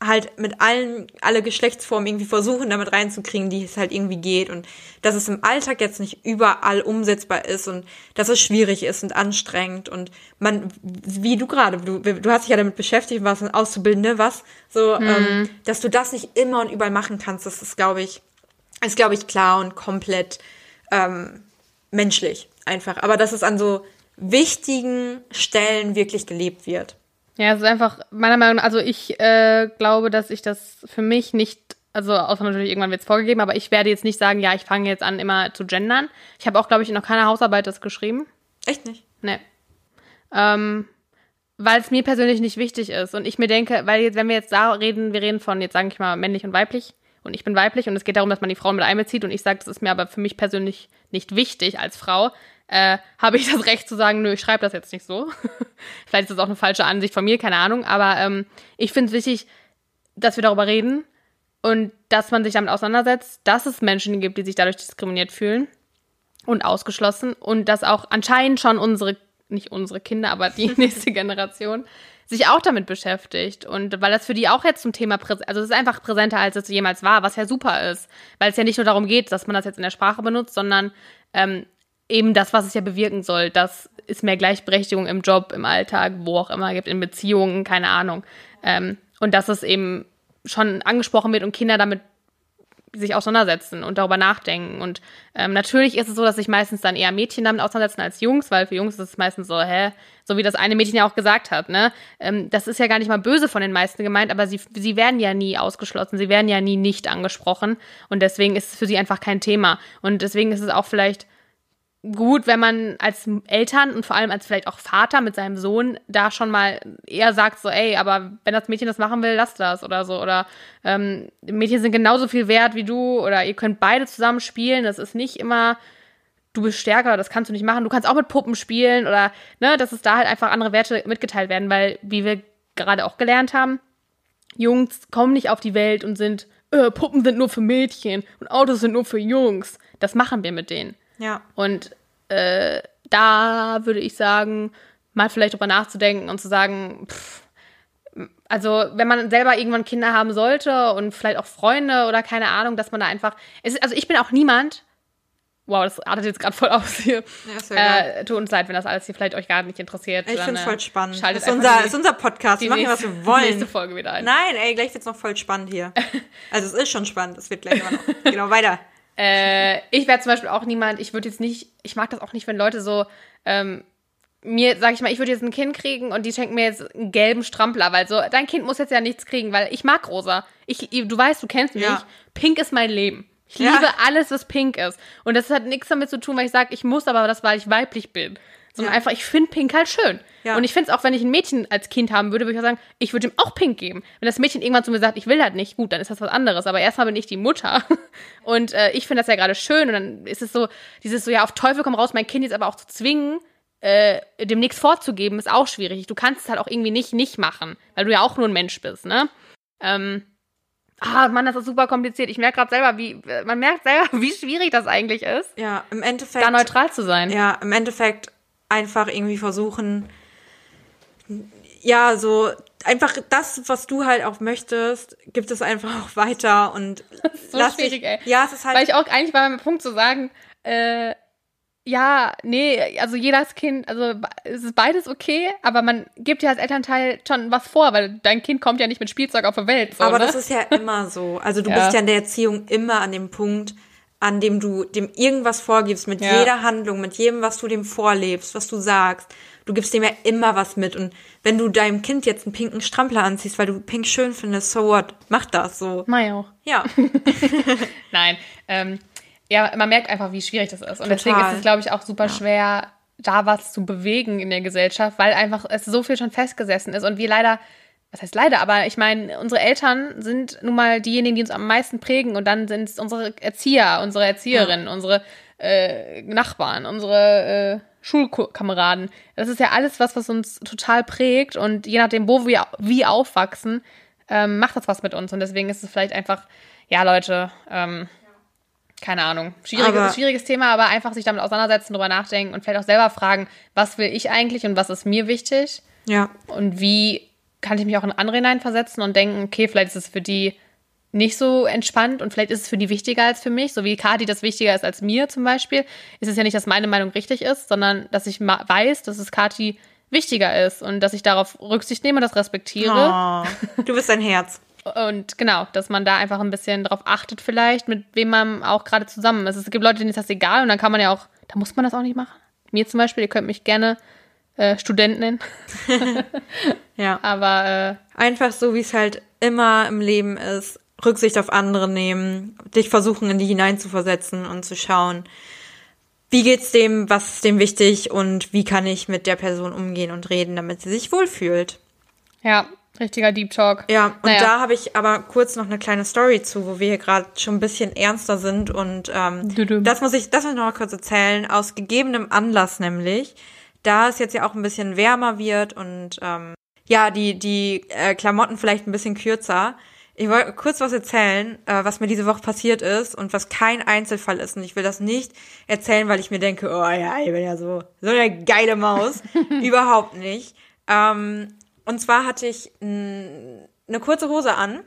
halt mit allen, alle Geschlechtsformen irgendwie versuchen, damit reinzukriegen, die es halt irgendwie geht und dass es im Alltag jetzt nicht überall umsetzbar ist und dass es schwierig ist und anstrengend und man, wie du gerade, du, du hast dich ja damit beschäftigt, was ein Auszubildende, was, so, mhm. ähm, dass du das nicht immer und überall machen kannst, das ist, glaube ich, ist, glaube ich, klar und komplett ähm, menschlich einfach. Aber dass es an so wichtigen Stellen wirklich gelebt wird. Ja, es ist einfach, meiner Meinung nach, also ich äh, glaube, dass ich das für mich nicht, also außer natürlich irgendwann wird es vorgegeben, aber ich werde jetzt nicht sagen, ja, ich fange jetzt an, immer zu gendern. Ich habe auch, glaube ich, noch keine Hausarbeit das geschrieben. Echt nicht? Nee. Ähm, weil es mir persönlich nicht wichtig ist. Und ich mir denke, weil jetzt, wenn wir jetzt da reden, wir reden von, jetzt sage ich mal, männlich und weiblich, und ich bin weiblich und es geht darum, dass man die Frauen mit einbezieht und ich sage, das ist mir aber für mich persönlich nicht wichtig als Frau, äh, habe ich *laughs* das Recht zu sagen, nö, ich schreibe das jetzt nicht so. *laughs* Vielleicht ist das auch eine falsche Ansicht von mir, keine Ahnung. Aber ähm, ich finde es wichtig, dass wir darüber reden und dass man sich damit auseinandersetzt, dass es Menschen gibt, die sich dadurch diskriminiert fühlen und ausgeschlossen und dass auch anscheinend schon unsere nicht unsere Kinder, aber die *laughs* nächste Generation, sich auch damit beschäftigt. Und weil das für die auch jetzt zum Thema präsent, also es ist einfach präsenter, als es jemals war, was ja super ist. Weil es ja nicht nur darum geht, dass man das jetzt in der Sprache benutzt, sondern ähm, eben das, was es ja bewirken soll, dass es mehr Gleichberechtigung im Job, im Alltag, wo auch immer gibt, in Beziehungen, keine Ahnung. Ähm, und dass es eben schon angesprochen wird und Kinder damit sich auseinandersetzen und darüber nachdenken. Und ähm, natürlich ist es so, dass sich meistens dann eher Mädchen damit auseinandersetzen als Jungs, weil für Jungs ist es meistens so, hä, so wie das eine Mädchen ja auch gesagt hat, ne? Ähm, das ist ja gar nicht mal böse von den meisten gemeint, aber sie, sie werden ja nie ausgeschlossen, sie werden ja nie nicht angesprochen und deswegen ist es für sie einfach kein Thema. Und deswegen ist es auch vielleicht gut, wenn man als Eltern und vor allem als vielleicht auch Vater mit seinem Sohn da schon mal eher sagt, so, ey, aber wenn das Mädchen das machen will, lass das oder so. Oder ähm, Mädchen sind genauso viel wert wie du oder ihr könnt beide zusammen spielen. Das ist nicht immer, du bist stärker, das kannst du nicht machen. Du kannst auch mit Puppen spielen oder, ne, dass es da halt einfach andere Werte mitgeteilt werden, weil, wie wir gerade auch gelernt haben, Jungs kommen nicht auf die Welt und sind, äh, Puppen sind nur für Mädchen und Autos sind nur für Jungs. Das machen wir mit denen. Ja. Und äh, da würde ich sagen, mal vielleicht drüber nachzudenken und zu sagen, pff, also wenn man selber irgendwann Kinder haben sollte und vielleicht auch Freunde oder keine Ahnung, dass man da einfach. Ist, also ich bin auch niemand. Wow, das artet jetzt gerade voll aus hier. Ja, äh, tut uns leid, wenn das alles hier vielleicht euch gar nicht interessiert. Ich finde es voll spannend. Das ist unser, ist unser Podcast. Wir machen ja, was wir wollen. nächste Folge wieder ein. Nein, ey, gleich wird es noch voll spannend hier. *laughs* also es ist schon spannend. Es wird gleich immer noch. genau, weiter. Äh, ich wäre zum Beispiel auch niemand, ich würde jetzt nicht, ich mag das auch nicht, wenn Leute so, ähm, mir, sag ich mal, ich würde jetzt ein Kind kriegen und die schenken mir jetzt einen gelben Strampler, weil so, dein Kind muss jetzt ja nichts kriegen, weil ich mag rosa. Ich, du weißt, du kennst mich. Ja. Pink ist mein Leben. Ich liebe ja. alles, was pink ist. Und das hat nichts damit zu tun, weil ich sage, ich muss aber das, weil ich weiblich bin sondern ja. einfach, ich finde Pink halt schön. Ja. Und ich finde es auch, wenn ich ein Mädchen als Kind haben würde, würde ich auch sagen, ich würde ihm auch Pink geben. Wenn das Mädchen irgendwann zu mir sagt, ich will halt nicht, gut, dann ist das was anderes. Aber erstmal bin ich die Mutter. *laughs* Und äh, ich finde das ja gerade schön. Und dann ist es so, dieses so, ja, auf Teufel komm raus, mein Kind jetzt aber auch zu zwingen, äh, dem nichts vorzugeben, ist auch schwierig. Du kannst es halt auch irgendwie nicht nicht machen, weil du ja auch nur ein Mensch bist, ne? Ähm, Ah, Mann, das ist super kompliziert. Ich merke gerade selber, wie, man merkt selber, *laughs* wie schwierig das eigentlich ist. Ja, im Endeffekt. Da neutral zu sein. Ja, im Endeffekt einfach irgendwie versuchen, ja, so einfach das, was du halt auch möchtest, gibt es einfach auch *laughs* weiter und *laughs* das ist so lass schwierig, dich, ey. Ja, es ist halt. Weil ich auch eigentlich bei meinem Punkt zu sagen, äh, ja, nee, also jedes Kind, also es ist beides okay, aber man gibt ja als Elternteil schon was vor, weil dein Kind kommt ja nicht mit Spielzeug auf die Welt. So, aber ne? das ist ja immer so. Also du ja. bist ja in der Erziehung immer an dem Punkt, an dem du dem irgendwas vorgibst, mit ja. jeder Handlung, mit jedem, was du dem vorlebst, was du sagst. Du gibst dem ja immer was mit. Und wenn du deinem Kind jetzt einen pinken Strampler anziehst, weil du pink schön findest, so what? Mach das so. Mach auch. Ja. *laughs* Nein. Ähm, ja, man merkt einfach, wie schwierig das ist. Und Total. deswegen ist es, glaube ich, auch super ja. schwer, da was zu bewegen in der Gesellschaft, weil einfach es so viel schon festgesessen ist und wir leider was heißt leider, aber ich meine, unsere Eltern sind nun mal diejenigen, die uns am meisten prägen und dann sind es unsere Erzieher, unsere Erzieherinnen, ja. unsere äh, Nachbarn, unsere äh, Schulkameraden. Das ist ja alles was, was uns total prägt und je nachdem, wo wir wie aufwachsen, ähm, macht das was mit uns und deswegen ist es vielleicht einfach, ja Leute, ähm, keine Ahnung, schwieriges, schwieriges Thema, aber einfach sich damit auseinandersetzen, drüber nachdenken und vielleicht auch selber fragen, was will ich eigentlich und was ist mir wichtig? Ja. Und wie kann ich mich auch in andere hineinversetzen und denken, okay, vielleicht ist es für die nicht so entspannt und vielleicht ist es für die wichtiger als für mich, so wie Kati das wichtiger ist als mir zum Beispiel, ist es ja nicht, dass meine Meinung richtig ist, sondern dass ich weiß, dass es Kati wichtiger ist und dass ich darauf Rücksicht nehme und das respektiere. Oh, du bist ein Herz. *laughs* Und genau, dass man da einfach ein bisschen darauf achtet, vielleicht, mit wem man auch gerade zusammen ist. Es gibt Leute, denen ist das egal und dann kann man ja auch, da muss man das auch nicht machen. Mir zum Beispiel, ihr könnt mich gerne äh, Student nennen. *laughs* ja. Aber äh, einfach so, wie es halt immer im Leben ist, Rücksicht auf andere nehmen, dich versuchen, in die hineinzuversetzen und zu schauen, wie geht's dem, was ist dem wichtig und wie kann ich mit der Person umgehen und reden, damit sie sich wohlfühlt. Ja, richtiger Deep Talk. Ja, und naja. da habe ich aber kurz noch eine kleine Story zu, wo wir hier gerade schon ein bisschen ernster sind und ähm, das muss ich, das muss ich noch mal kurz erzählen, aus gegebenem Anlass nämlich da es jetzt ja auch ein bisschen wärmer wird und ähm, ja, die, die äh, Klamotten vielleicht ein bisschen kürzer, Ich wollte kurz was erzählen, äh, was mir diese Woche passiert ist und was kein Einzelfall ist. Und ich will das nicht erzählen, weil ich mir denke, oh ja, ich bin ja so, so eine geile Maus. *laughs* Überhaupt nicht. Ähm, und zwar hatte ich eine kurze Hose an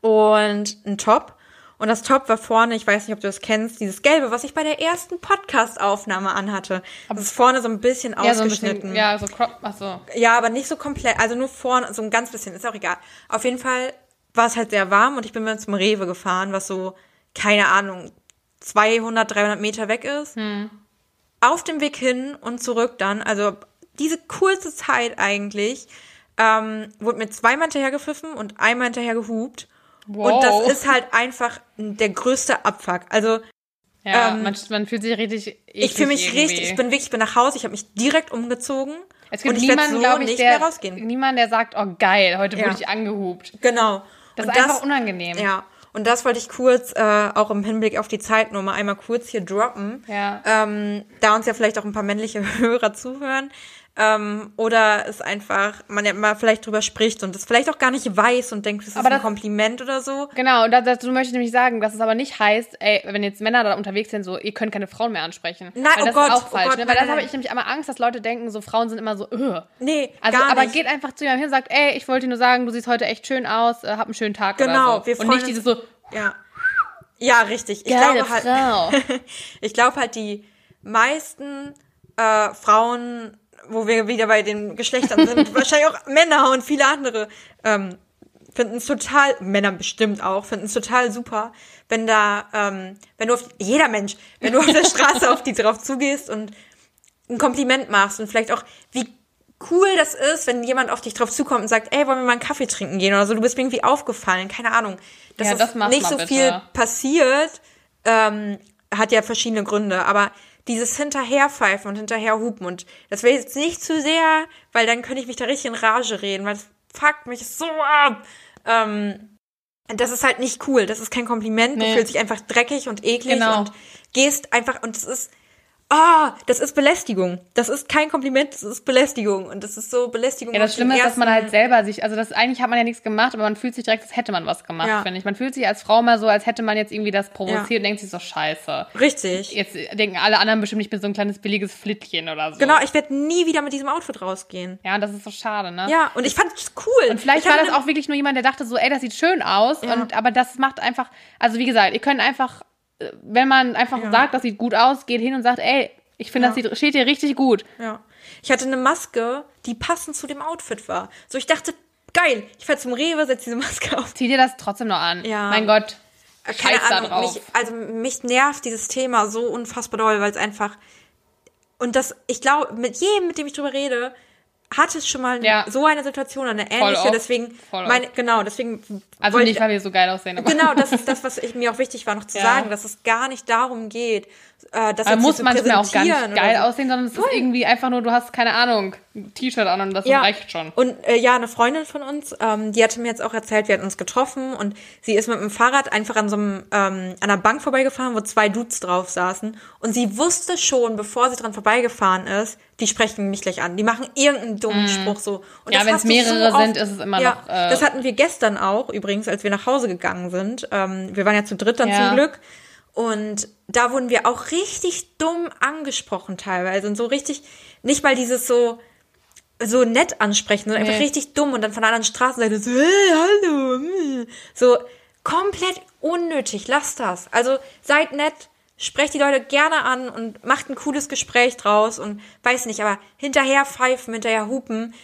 und einen Top. Und das Top war vorne, ich weiß nicht, ob du das kennst, dieses Gelbe, was ich bei der ersten Podcast-Aufnahme anhatte. Das ist vorne so ein bisschen Ja, so ein ausgeschnitten. bisschen, ja, so ach so. Ja, aber nicht so komplett, also nur vorne, so ein ganz bisschen, ist auch egal. Auf jeden Fall war es halt sehr warm und ich bin mal zum Rewe gefahren, was so, keine Ahnung, 200, 300 Meter weg ist. Auf dem Weg hin und zurück dann, also diese kurze Zeit eigentlich, ähm, wurde mir zweimal hinterhergepfiffen und einmal hinterher gehupt. Wow. Und das ist halt einfach der größte Abfuck. Also Ja, ähm, man, man fühlt sich richtig ich fühle mich irgendwie. richtig, ich bin wirklich, ich bin nach Hause, ich habe mich direkt umgezogen. Es gibt und ich niemanden, so glaube ich, nicht der, mehr rausgehen. niemand, der sagt, oh geil, heute Ja. wurde ich angehupt. Genau. Das Und ist einfach unangenehm. Ja, und das wollte ich kurz, äh, auch im Hinblick auf die Zeit nur mal einmal kurz hier droppen. Ja. Ähm, da uns ja vielleicht auch ein paar männliche *laughs* Hörer zuhören. Ähm, oder es einfach, man ja mal vielleicht drüber spricht und es vielleicht auch gar nicht weiß und denkt, das ist Aber ein das- Kompliment oder so. Genau, und da- dazu möchte ich nämlich sagen, dass es aber nicht heißt, ey, wenn jetzt Männer da unterwegs sind, so, ihr könnt keine Frauen mehr ansprechen. Nein, Weil oh das Gott, ist auch oh falsch, Gott, ne? Weil das habe ich nämlich immer Angst, dass Leute denken, so Frauen sind immer so, öh. Nee, Also, gar aber nicht. geht einfach zu jemandem hin und sagt, ey, ich wollte dir nur sagen, du siehst heute echt schön aus, äh, hab einen schönen Tag Genau, oder so. wir und nicht dieses so, Ja. Ja, richtig. Ich geile glaube halt, *laughs* ich glaube halt, die meisten äh, Frauen, wo wir wieder bei den Geschlechtern sind, *laughs* wahrscheinlich auch Männer und viele andere, ähm, finden es total, Männer bestimmt auch, finden es total super, wenn da, ähm, wenn du auf, jeder Mensch, wenn du auf der Straße auf die drauf zugehst und ein Kompliment machst und vielleicht auch, wie cool das ist, wenn jemand auf dich drauf zukommt und sagt, ey, wollen wir mal einen Kaffee trinken gehen oder so, du bist mir irgendwie aufgefallen, keine Ahnung. Dass Ja, das nicht so bitte. viel passiert, ähm, hat ja verschiedene Gründe, aber dieses Hinterherpfeifen und Hinterherhupen und das wäre jetzt nicht zu sehr, weil dann könnte ich mich da richtig in Rage reden, weil das fuckt mich so ab. Ähm, das ist halt nicht cool, das ist kein Kompliment, du Nee. fühlst dich einfach dreckig und eklig Genau. und gehst einfach und es ist Ah, das ist Belästigung. Das ist kein Kompliment, das ist Belästigung. Und das ist so Belästigung. Ja, das Schlimme ist, dass man halt selber sich, also das eigentlich hat man ja nichts gemacht, aber man fühlt sich direkt, als hätte man was gemacht, Ja. finde ich. Man fühlt sich als Frau mal so, als hätte man jetzt irgendwie das provoziert Ja. und denkt sich so, scheiße. Richtig. Jetzt denken alle anderen bestimmt, ich bin so ein kleines billiges Flittchen oder so. Genau, ich werde nie wieder mit diesem Outfit rausgehen. Ja, und das ist so schade, ne? Ja, und ich fand es cool. Und vielleicht ich war das auch wirklich nur jemand, der dachte so, ey, das sieht schön aus. Ja. Und, aber das macht einfach, also wie gesagt, ihr könnt einfach, wenn man einfach Ja. sagt, das sieht gut aus, geht hin und sagt, ey, ich finde, das Ja. sieht, steht dir richtig gut. Ja. Ich hatte eine Maske, die passend zu dem Outfit war. So, ich dachte, geil, ich fahr zum Rewe, setze diese Maske auf. Zieh dir das trotzdem noch an. Ja. Mein Gott. Äh, Keine Scheiß da Ahnung, drauf. mich, also mich nervt dieses Thema so unfassbar doll, weil es einfach und das, ich glaube, mit jedem, mit dem ich drüber rede, hat es schon mal Ja. so eine Situation, eine ähnliche, deswegen, meine, genau, deswegen Also wollte- nicht, weil wir so geil aussehen. Aber Genau, das ist das, was ich, mir auch wichtig war noch zu *laughs* Ja. sagen, dass es gar nicht darum geht, äh, das jetzt muss manchmal auch gar nicht präsentieren geil so. aussehen, sondern es ist irgendwie einfach nur, du hast keine Ahnung, ein T-Shirt an und das reicht schon. Und äh, ja, eine Freundin von uns, ähm, die hatte mir jetzt auch erzählt, wir hatten uns getroffen und sie ist mit dem Fahrrad einfach an so einem ähm, an einer Bank vorbeigefahren, wo zwei Dudes drauf saßen und sie wusste schon, bevor sie dran vorbeigefahren ist, die sprechen mich gleich an, die machen irgendeinen dummen Spruch so. Und. Ja, hast du mehrere oft- sind, ist es immer ja, noch, äh, das hatten wir gestern auch übrigens, als wir nach Hause gegangen sind. Ähm, wir waren ja zu dritt dann Ja. zum Glück. Und da wurden wir auch richtig dumm angesprochen teilweise und so richtig, nicht mal dieses so, so nett ansprechen, sondern einfach Nee. richtig dumm und dann von der anderen Straßenseite so, hey, hallo, mm. so komplett unnötig, lasst das. Also seid nett, sprecht die Leute gerne an und macht ein cooles Gespräch draus und weiß nicht, aber hinterher pfeifen, hinterher hupen,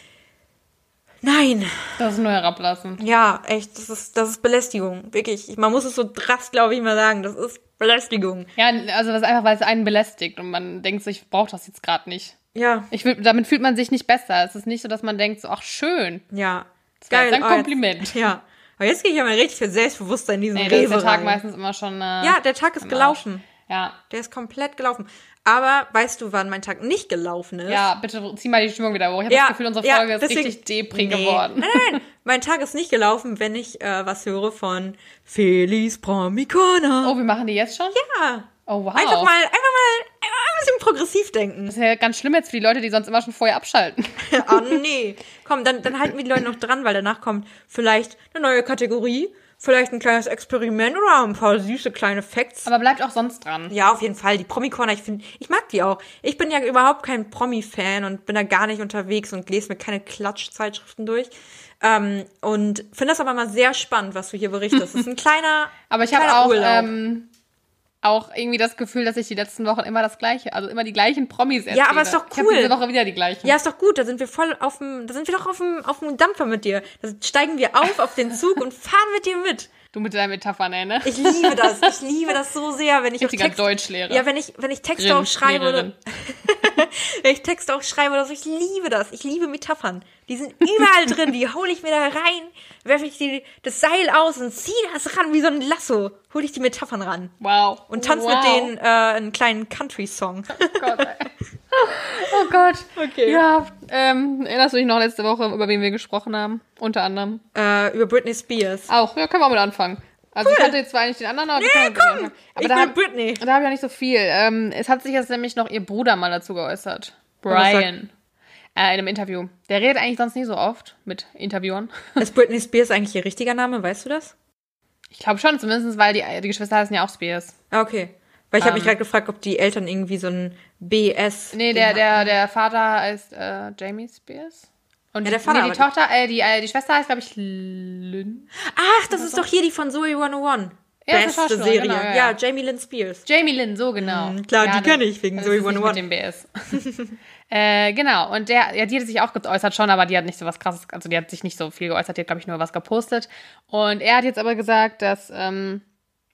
nein, Das ist nur herablassen. ja, echt, das ist, das ist Belästigung, wirklich. Man muss es so drass, glaube ich, mal sagen, das ist Belästigung. Ja, also das ist einfach, weil es einen belästigt und man denkt sich, ich brauche das jetzt gerade nicht. Ja, Ich will, damit fühlt man sich nicht besser. Es ist nicht so, dass man denkt, so, ach schön. ja. Das war jetzt ein oh, jetzt- Kompliment. *laughs* Ja. Aber jetzt gehe ich ja mal richtig für Selbstbewusstsein in diesen Nee, dann ist der Rewe Tag rein. meistens immer schon. Äh, Ja, der Tag ist am gelaufen. Ja. Der ist komplett gelaufen. Aber weißt du, wann mein Tag nicht gelaufen ist? Ja, bitte zieh mal die Stimmung wieder hoch. Ich habe das Gefühl, unsere Folge ist deswegen- richtig depri Nee. geworden. Nein, nein, nein. *laughs* Mein Tag ist nicht gelaufen, wenn ich äh, was höre von Feliz Pramicona. Oh, wir machen die jetzt schon? Ja. Oh, wow. Einfach mal, einfach mal, einfach ein bisschen progressiv denken. Das ist ja ganz schlimm jetzt für die Leute, die sonst immer schon vorher abschalten. oh *laughs* *laughs* nee. Komm, dann, dann halten wir die Leute noch dran, weil danach kommt vielleicht eine neue Kategorie, vielleicht ein kleines Experiment oder ein paar süße kleine Facts. Aber bleibt auch sonst dran. Ja, auf jeden Fall. Die Promi-Corner, ich finde, ich mag die auch. Ich bin ja überhaupt kein Promi-Fan und bin da gar nicht unterwegs und lese mir keine Klatschzeitschriften durch. Ähm, und finde das aber mal sehr spannend, was du hier berichtest. Das ist ein *laughs* kleiner. Aber ich habe auch, ähm, auch irgendwie das Gefühl, dass ich die letzten Wochen immer das Gleiche, also immer die gleichen Promis erzähle. aber ist doch Ich habe cool. diese Woche wieder die gleichen. Ja, ist doch gut. Da sind wir voll auf dem, da sind wir doch auf dem, auf dem Dampfer mit dir. Da steigen wir auf auf den Zug und fahren mit dir mit. Du mit deinen Metaphern, ey, ne? Ich liebe das. Ich *laughs* liebe das so sehr, wenn ich Richtiger Text, Deutschlehrer. Ja, wenn ich, wenn ich Texte auch schreibe *laughs* *laughs* wenn ich Texte auch schreibe oder so, ich liebe das. Ich liebe Metaphern. Die sind überall *laughs* drin. Die hole ich mir da rein, werfe ich die, das Seil aus und ziehe das ran wie so ein Lasso. Hole ich die Metaphern ran. Wow. Und tanze wow. mit denen äh, einen kleinen Country-Song. Oh Gott. *laughs* Oh Gott. Okay. Ja, ähm, erinnerst du dich noch letzte Woche, über wen wir gesprochen haben? Unter anderem. äh, über Britney Spears. Auch, ja, können wir auch mit anfangen. Also ich hatte jetzt zwar eigentlich den anderen, aber mit anfangen. Aber ich da, bin hab- Britney. da habe ich ja nicht so viel. Ähm, es hat sich jetzt nämlich noch ihr Bruder mal dazu geäußert. Brian. Äh, in einem Interview. Der redet eigentlich sonst nie so oft mit Interviewern. *laughs* Ist Britney Spears eigentlich ihr richtiger Name? Weißt du das? Ich glaube schon, zumindest, weil die, die Geschwister heißen ja auch Spears. Ah, okay. Weil ich habe Ähm. mich gerade gefragt, ob die Eltern irgendwie so ein BS. Nee, der, der, der Vater heißt äh, Jamie Spears. Und Ja, die, der Vater, nee, die Tochter, äh, die, äh, die Schwester heißt, glaube ich, Lynn. Ach, das ist doch hier die von Zoe 101. Ja, Beste Serie. genau, ja, ja, ja. Jamie Lynn Spears. Jamie Lynn, so genau. Mhm, klar, die das- kenn ich wegen Zoe ist nicht 101. mit dem BS. *laughs* äh, genau, und der, ja, die hat sich auch geäußert schon, aber die hat nicht so was krasses, also die hat sich nicht so viel geäußert, die hat, glaube ich, nur was gepostet. Und er hat jetzt aber gesagt, dass ähm,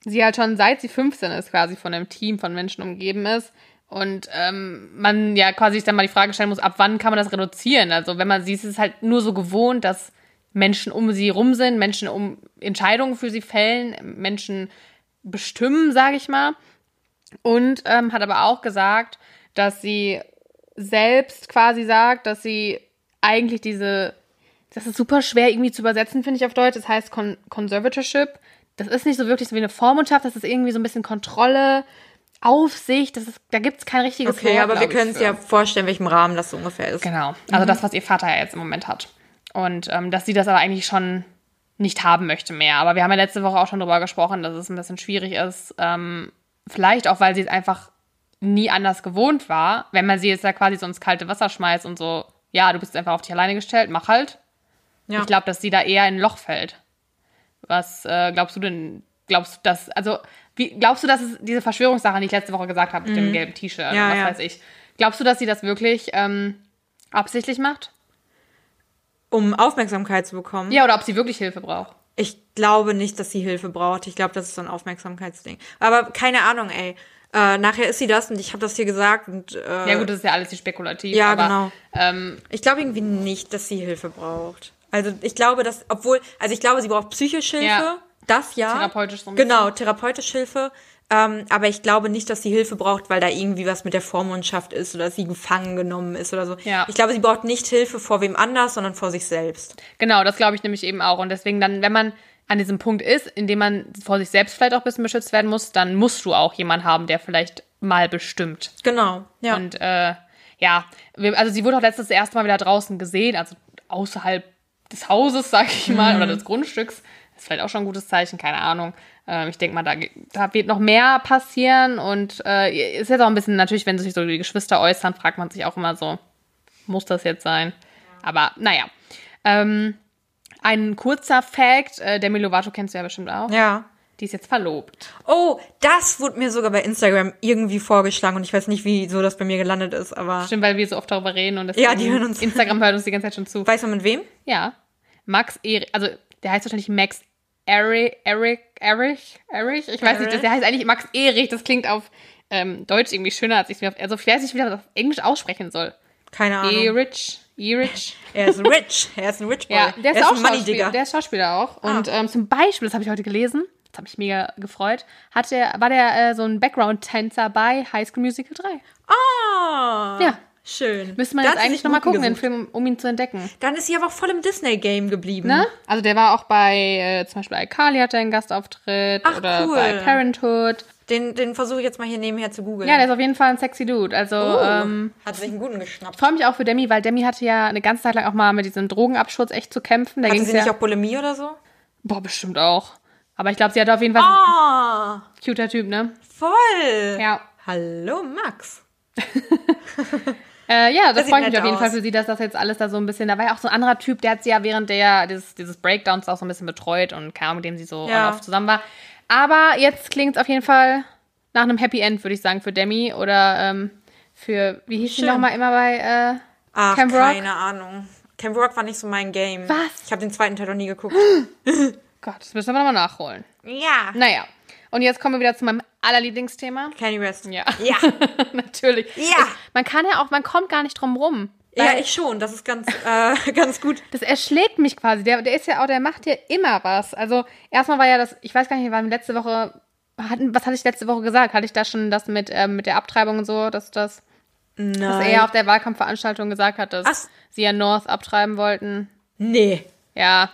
sie halt schon seit sie 15 ist, quasi von einem Team von Menschen umgeben ist. Und ähm, man ja quasi sich dann mal die Frage stellen muss, ab wann kann man das reduzieren? Also wenn man sie ist es halt nur so gewohnt, dass Menschen um sie rum sind, Menschen um Entscheidungen für sie fällen, Menschen bestimmen, sage ich mal. Und ähm, hat aber auch gesagt, dass sie selbst quasi sagt, dass sie eigentlich diese, das ist super schwer irgendwie zu übersetzen, finde ich auf Deutsch. Das heißt Con Conservatorship. Das ist nicht so wirklich so wie eine Vormundschaft, das ist irgendwie so ein bisschen Kontrolle, Aufsicht. Das ist, da gibt es kein richtiges Okay, Wort. aber wir können für. ja vorstellen, welchem Rahmen das so ungefähr ist. Genau. Also das, was ihr Vater ja jetzt im Moment hat. Und ähm, dass sie das aber eigentlich schon nicht haben möchte mehr. Aber wir haben ja letzte Woche auch schon darüber gesprochen, dass es ein bisschen schwierig ist. Ähm, vielleicht auch, weil sie es einfach nie anders gewohnt war. Wenn man sie jetzt ja quasi so ins kalte Wasser schmeißt und so, ja, du bist einfach auf dich alleine gestellt, mach halt. Ja. Ich glaube, dass sie da eher in ein Loch fällt. Was äh, glaubst du denn? Glaubst du, dass, also, wie, glaubst du, dass es diese Verschwörungssache, die ich letzte Woche gesagt habe, mit dem gelben T-Shirt, Mhm. Ja, was ja. weiß ich, glaubst du, dass sie das wirklich ähm, absichtlich macht? Um Aufmerksamkeit zu bekommen. Ja, oder ob sie wirklich Hilfe braucht. Ich glaube nicht, dass sie Hilfe braucht. Ich glaube, das ist so ein Aufmerksamkeitsding. Aber keine Ahnung, ey. Äh, nachher ist sie das und ich habe das hier gesagt und äh, Ja, gut, das ist ja alles hier spekulativ. Ja, aber, genau. Ähm, ich glaube irgendwie nicht, dass sie Hilfe braucht. Also ich glaube, dass, obwohl, also ich glaube, sie braucht psychische Hilfe. Ja. Das ja. Therapeutisch so ein Genau, therapeutische Hilfe. Ähm, aber ich glaube nicht, dass sie Hilfe braucht, weil da irgendwie was mit der Vormundschaft ist oder sie gefangen genommen ist oder so. Ja. Ich glaube, sie braucht nicht Hilfe vor wem anders, sondern vor sich selbst. genau, das glaube ich nämlich eben auch. Und deswegen dann, wenn man an diesem Punkt ist, in dem man vor sich selbst vielleicht auch ein bisschen beschützt werden muss, dann musst du auch jemanden haben, der vielleicht mal bestimmt. Genau. Ja. Und äh, ja, also sie wurde auch letztes das erste Mal wieder draußen gesehen, also außerhalb des Hauses, sag ich mal, Mhm. oder des Grundstücks. Das ist vielleicht auch schon ein gutes Zeichen, keine Ahnung. Ähm, ich denke mal, da, da wird noch mehr passieren und äh, ist jetzt auch ein bisschen, natürlich, wenn sich so die Geschwister äußern, fragt man sich auch immer so, muss das jetzt sein? Aber naja. Ähm, ein kurzer Fact, äh, Demi Lovato kennst du ja bestimmt auch. ja. Die ist jetzt verlobt. Oh, das wurde mir sogar bei Instagram irgendwie vorgeschlagen und ich weiß nicht, wieso das bei mir gelandet ist, aber Stimmt, weil wir so oft darüber reden und Ja, die hören uns. Instagram hört uns die ganze Zeit schon zu. weiß man mit wem? Ja. Max Erich, also der heißt wahrscheinlich Max Erich, Erich, Erich, Erich? Ich weiß nicht, Erich? der heißt eigentlich Max Erich. Das klingt auf ähm, Deutsch irgendwie schöner, als ich es mir auf, also ich weiß nicht, wie man das auf Englisch aussprechen soll. Keine Ahnung. Erich, Erich. Er ist rich. Er ist ein Rich Boy. Ja, der ist, er auch ein Money Schauspieler. Digger. Der ist Schauspieler auch. Ah. Und ähm, zum Beispiel, das habe ich heute gelesen, das hat mich mega gefreut, hat der, war der äh, so ein Background-Tänzer bei High School Musical 3. Ah, Ja. Schön. Müsste man Da jetzt eigentlich nochmal gucken, den gesucht. Film, um ihn zu entdecken. Dann ist sie aber auch voll im Disney-Game geblieben. Ne? Also der war auch bei, äh, zum Beispiel bei iCarly hat er einen Gastauftritt Ach, oder cool. bei Parenthood. Den, den versuche ich jetzt mal hier nebenher zu googeln. Ja, der ist auf jeden Fall ein sexy Dude. Also, oh, ähm, hat sich einen guten geschnappt. ich freue mich auch für Demi, weil Demi hatte ja eine ganze Zeit lang auch mal mit diesem Drogenabsturz echt zu kämpfen. Da Hatte sie nicht ja, auch Bulimie oder so? Boah, bestimmt auch. Aber ich glaube, sie hat auf jeden Fall Ah, cuter Typ, ne? voll. Ja. Hallo, Max. *laughs* Äh, ja, das Das freut mich auf jeden aus. Fall für sie, dass das jetzt alles da so ein bisschen. Da war ja auch so ein anderer Typ, der hat sie ja während der dieses, dieses Breakdowns auch so ein bisschen betreut und kam, mit dem sie so Ja. on-off zusammen war. Aber jetzt klingt es auf jeden Fall nach einem Happy End, würde ich sagen, für Demi oder ähm, für, wie hieß sie Schön. nochmal immer bei äh, Ach, Camp Rock? keine Ahnung. Camp Rock war nicht so mein Game. Was? Ich habe den zweiten Teil noch nie geguckt. *gasps* Gott, das müssen wir nochmal nachholen. ja. Naja, und jetzt kommen wir wieder zu meinem allerlieblingsthema. Kanye West. Ja. Ja. *laughs* Natürlich. Ja. Es, man kann ja auch, man kommt gar nicht drum rum. Ja, ich schon. Das ist ganz, äh, *laughs* ganz gut. Das erschlägt mich quasi. Der, der ist ja auch, der macht ja immer was. Also erstmal war ja das, ich weiß gar nicht, wir waren letzte Woche, hatten, was hatte ich letzte Woche gesagt? Hatte ich da schon das mit, ähm, mit der Abtreibung und so, dass das, dass Nein. er auf der Wahlkampfveranstaltung gesagt hat, dass Ach. sie ja North abtreiben wollten? Nee. Ja.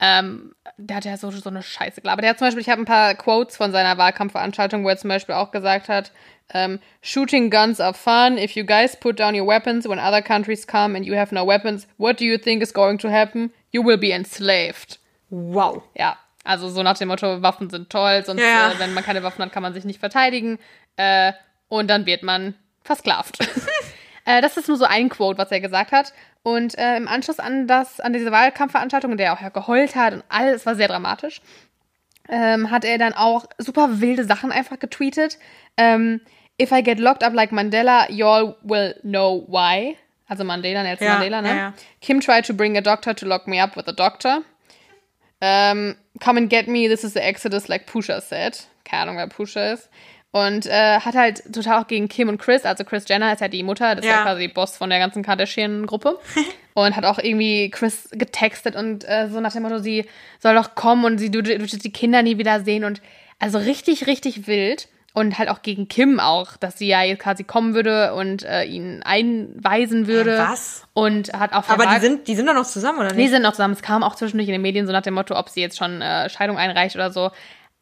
Ähm, der hat ja so, so eine Scheiße klar. Aber der hat zum Beispiel, ich habe ein paar Quotes von seiner Wahlkampfveranstaltung, wo er zum Beispiel auch gesagt hat, ähm, Shooting guns are fun. If you guys put down your weapons when other countries come and you have no weapons, what do you think is going to happen? You will be enslaved. Wow. Ja, also so nach dem Motto, Waffen sind toll, sonst, ja. äh, wenn man keine Waffen hat, kann man sich nicht verteidigen. Äh, und dann wird man versklavt. *laughs* äh, das ist nur so ein Quote, was er gesagt hat. Und äh, im Anschluss an, das, an diese Wahlkampfveranstaltung, in der er auch ja geheult hat und alles, war sehr dramatisch, ähm, hat er dann auch super wilde Sachen einfach getweetet. Ähm, If I get locked up like Mandela, y'all will know why. Also Mandela, Nelson Ja, Mandela, ne? ja, ja. Kim tried to bring a doctor to lock me up with a doctor. Ähm, come and get me, this is the Exodus, like Pusha said. Keine Ahnung, wer Pusha ist. Und äh, hat halt total auch gegen Kim und Chris, also Chris Jenner ist ja die Mutter, das ist ja Ja. quasi Boss von der ganzen Kardashian-Gruppe. *laughs* und hat auch irgendwie Chris getextet und äh, so nach dem Motto, sie soll doch kommen und sie du die Kinder nie wieder sehen. Und also richtig, richtig wild. Und halt auch gegen Kim auch, dass sie ja jetzt quasi kommen würde und äh, ihn einweisen würde. Was? Und hat auf der Aber die sind, die sind doch noch zusammen, oder nicht? sind noch zusammen. Es kam auch zwischendurch in den Medien so nach dem Motto, ob sie jetzt schon äh, Scheidung einreicht oder so.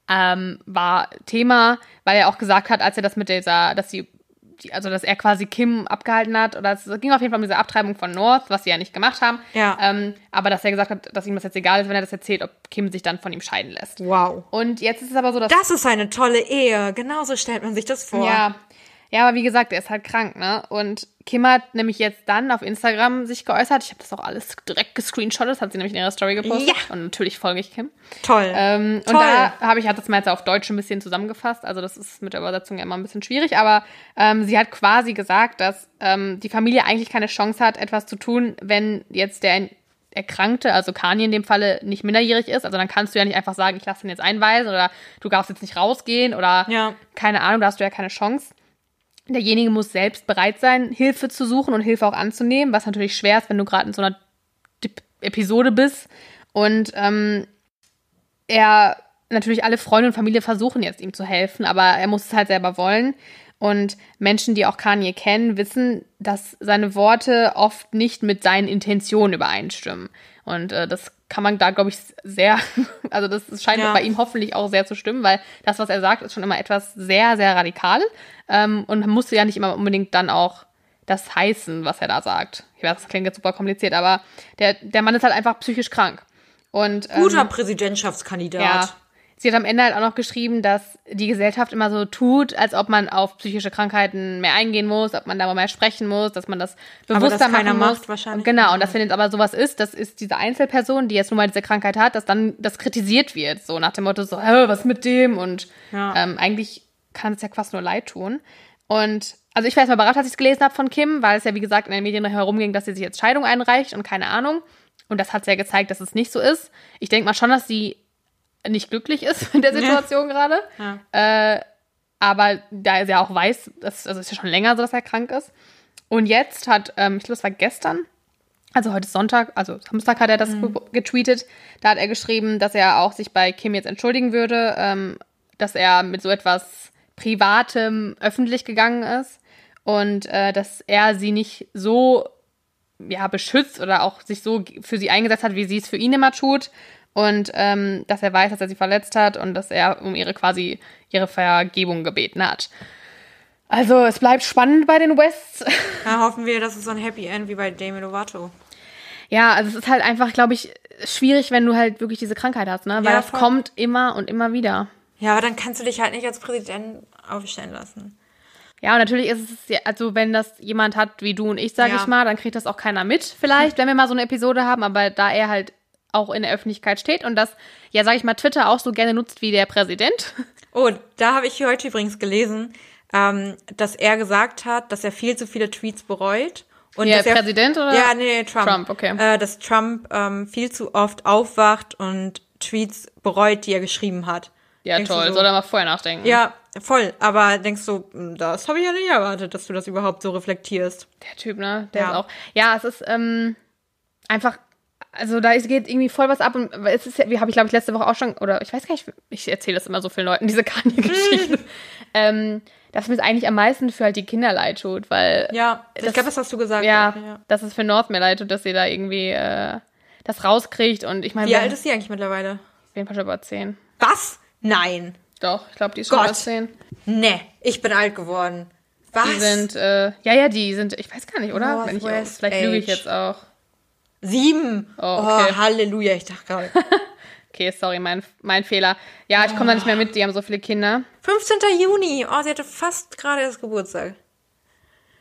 Ähm, war Thema, weil er auch gesagt hat, als er das mit dieser, dass sie, die, also dass er quasi Kim abgehalten hat, oder es ging auf jeden Fall um diese Abtreibung von North, was sie ja nicht gemacht haben. Ja. Ähm, aber dass er gesagt hat, dass ihm das jetzt egal ist, wenn er das erzählt, ob Kim sich dann von ihm scheiden lässt. Wow. Und jetzt ist es aber so, dass Das ist eine tolle Ehe. Genauso stellt man sich das vor. ja. Ja, aber wie gesagt, er ist halt krank, ne? Und Kim hat nämlich jetzt dann auf Instagram sich geäußert. Ich habe das auch alles direkt gescreenshottet, das hat sie nämlich in ihrer Story gepostet. Ja. Und natürlich folge ich Kim. Toll. Ähm, und Toll. da habe ich, hat das mal jetzt auf Deutsch ein bisschen zusammengefasst. Also das ist mit der Übersetzung ja immer ein bisschen schwierig, aber ähm, sie hat quasi gesagt, dass ähm, die Familie eigentlich keine Chance hat, etwas zu tun, wenn jetzt der Erkrankte, also Kanye in dem Falle, nicht minderjährig ist. Also dann kannst du ja nicht einfach sagen, ich lasse ihn jetzt einweisen oder du darfst jetzt nicht rausgehen oder Ja. keine Ahnung, da hast du ja keine Chance. Derjenige muss selbst bereit sein, Hilfe zu suchen und Hilfe auch anzunehmen, was natürlich schwer ist, wenn du gerade in so einer Episode bist. Und ähm, er natürlich alle Freunde und Familie versuchen jetzt ihm zu helfen, aber er muss es halt selber wollen. Und Menschen, die auch Kanye kennen, wissen, dass seine Worte oft nicht mit seinen Intentionen übereinstimmen. Und äh, das kann man da, glaube ich, sehr, *laughs* also das scheint Ja. bei ihm hoffentlich auch sehr zu stimmen, weil das, was er sagt, ist schon immer etwas sehr, sehr radikal. Ähm, und man musste ja nicht immer unbedingt dann auch das heißen, was er da sagt. Ich weiß, das klingt jetzt super kompliziert, aber der, der Mann ist halt einfach psychisch krank. Und, ähm, Guter Präsidentschaftskandidat. ja. Sie hat am Ende halt auch noch geschrieben, dass die Gesellschaft immer so tut, als ob man auf psychische Krankheiten mehr eingehen muss, ob man darüber mehr sprechen muss, dass man das bewusster das keiner machen muss. macht wahrscheinlich. Genau, und dass wenn jetzt aber sowas ist, das ist diese Einzelperson, die jetzt nun mal diese Krankheit hat, dass dann das kritisiert wird, so nach dem Motto so, Hä, was mit dem? Und Ja. ähm, eigentlich kann es ja fast nur leid tun. Und also ich war erstmal überrascht, als ich es gelesen habe von Kim, weil es ja wie gesagt in den Medien herumging, dass sie sich jetzt Scheidung einreicht und keine Ahnung. Und das hat ja gezeigt, dass es nicht so ist. Ich denke mal schon, dass sie nicht glücklich ist *laughs* in der Situation gerade. Ja. Äh, aber da er ja auch weiß, dass, also es ist ja schon länger so, dass er krank ist. Und jetzt hat, ähm, ich glaube, es war gestern, also heute ist Sonntag, also Samstag hat er das ge- getweetet. Da hat er geschrieben, dass er auch sich bei Kim jetzt entschuldigen würde, ähm, dass er mit so etwas Privatem öffentlich gegangen ist und äh, dass er sie nicht so ja, beschützt oder auch sich so für sie eingesetzt hat, wie sie es für ihn immer tut. Und ähm, dass er weiß, dass er sie verletzt hat und dass er um ihre quasi ihre Vergebung gebeten hat. Also es bleibt spannend bei den Wests. *laughs* Da hoffen wir, dass es so ein Happy End wie bei Demi Lovato. Ja, also es ist halt einfach, glaube ich, schwierig, wenn du halt wirklich diese Krankheit hast, ne? Weil Ja, das voll. kommt immer und immer wieder. Ja, aber dann kannst du dich halt nicht als Präsident aufstellen lassen. Ja, und natürlich ist es, ja, also wenn das jemand hat wie du und ich, sage Ja. ich mal, dann kriegt das auch keiner mit, vielleicht, wenn wir mal so eine Episode haben, aber da er halt auch in der Öffentlichkeit steht und das, ja, sage ich mal, Twitter auch so gerne nutzt wie der Präsident. *laughs* Oh, da habe ich heute übrigens gelesen, ähm, dass er gesagt hat, dass er viel zu viele Tweets bereut. Und Ja, dass er, Präsident oder? Ja, nee, nee, Trump. Trump, okay. Äh, dass Trump ähm, viel zu oft aufwacht und Tweets bereut, die er geschrieben hat. Ja, Denkst toll, so? soll er mal vorher nachdenken. Ja, voll. Aber denkst du, hm, das habe ich ja nicht erwartet, dass du das überhaupt so reflektierst. Der Typ, ne? Der Ja. ist auch. Ja, es ist ähm, einfach, also da geht irgendwie voll was ab und es ist ja, wie habe ich glaube ich letzte Woche auch schon, oder ich weiß gar nicht, ich erzähle das immer so vielen Leuten, diese Kanye-Geschichte, *laughs* ähm, dass mir es eigentlich am meisten für halt die Kinder leid tut, weil Ja, ich Das- glaube, das hast du gesagt. ja, ja. dass es für North mir leid tut, dass sie da irgendwie äh, das rauskriegt und ich meine, Wie alt ist sie eigentlich mittlerweile? auf jeden Fall schon über 10. Was? Nein. Doch, ich glaube, die ist schon über 10. Nee, ich bin alt geworden. Was? Die sind, äh, ja, ja, die sind, ich weiß gar nicht, oder? North Wenn ich, West vielleicht lüge ich jetzt auch. Sieben. Oh, okay. oh Halleluja, ich dachte gerade. *laughs* Okay, sorry, mein, mein Fehler. Ja, ich komme da nicht mehr mit, die haben so viele Kinder. 15. Juni. Oh, sie hatte fast gerade erst Geburtstag.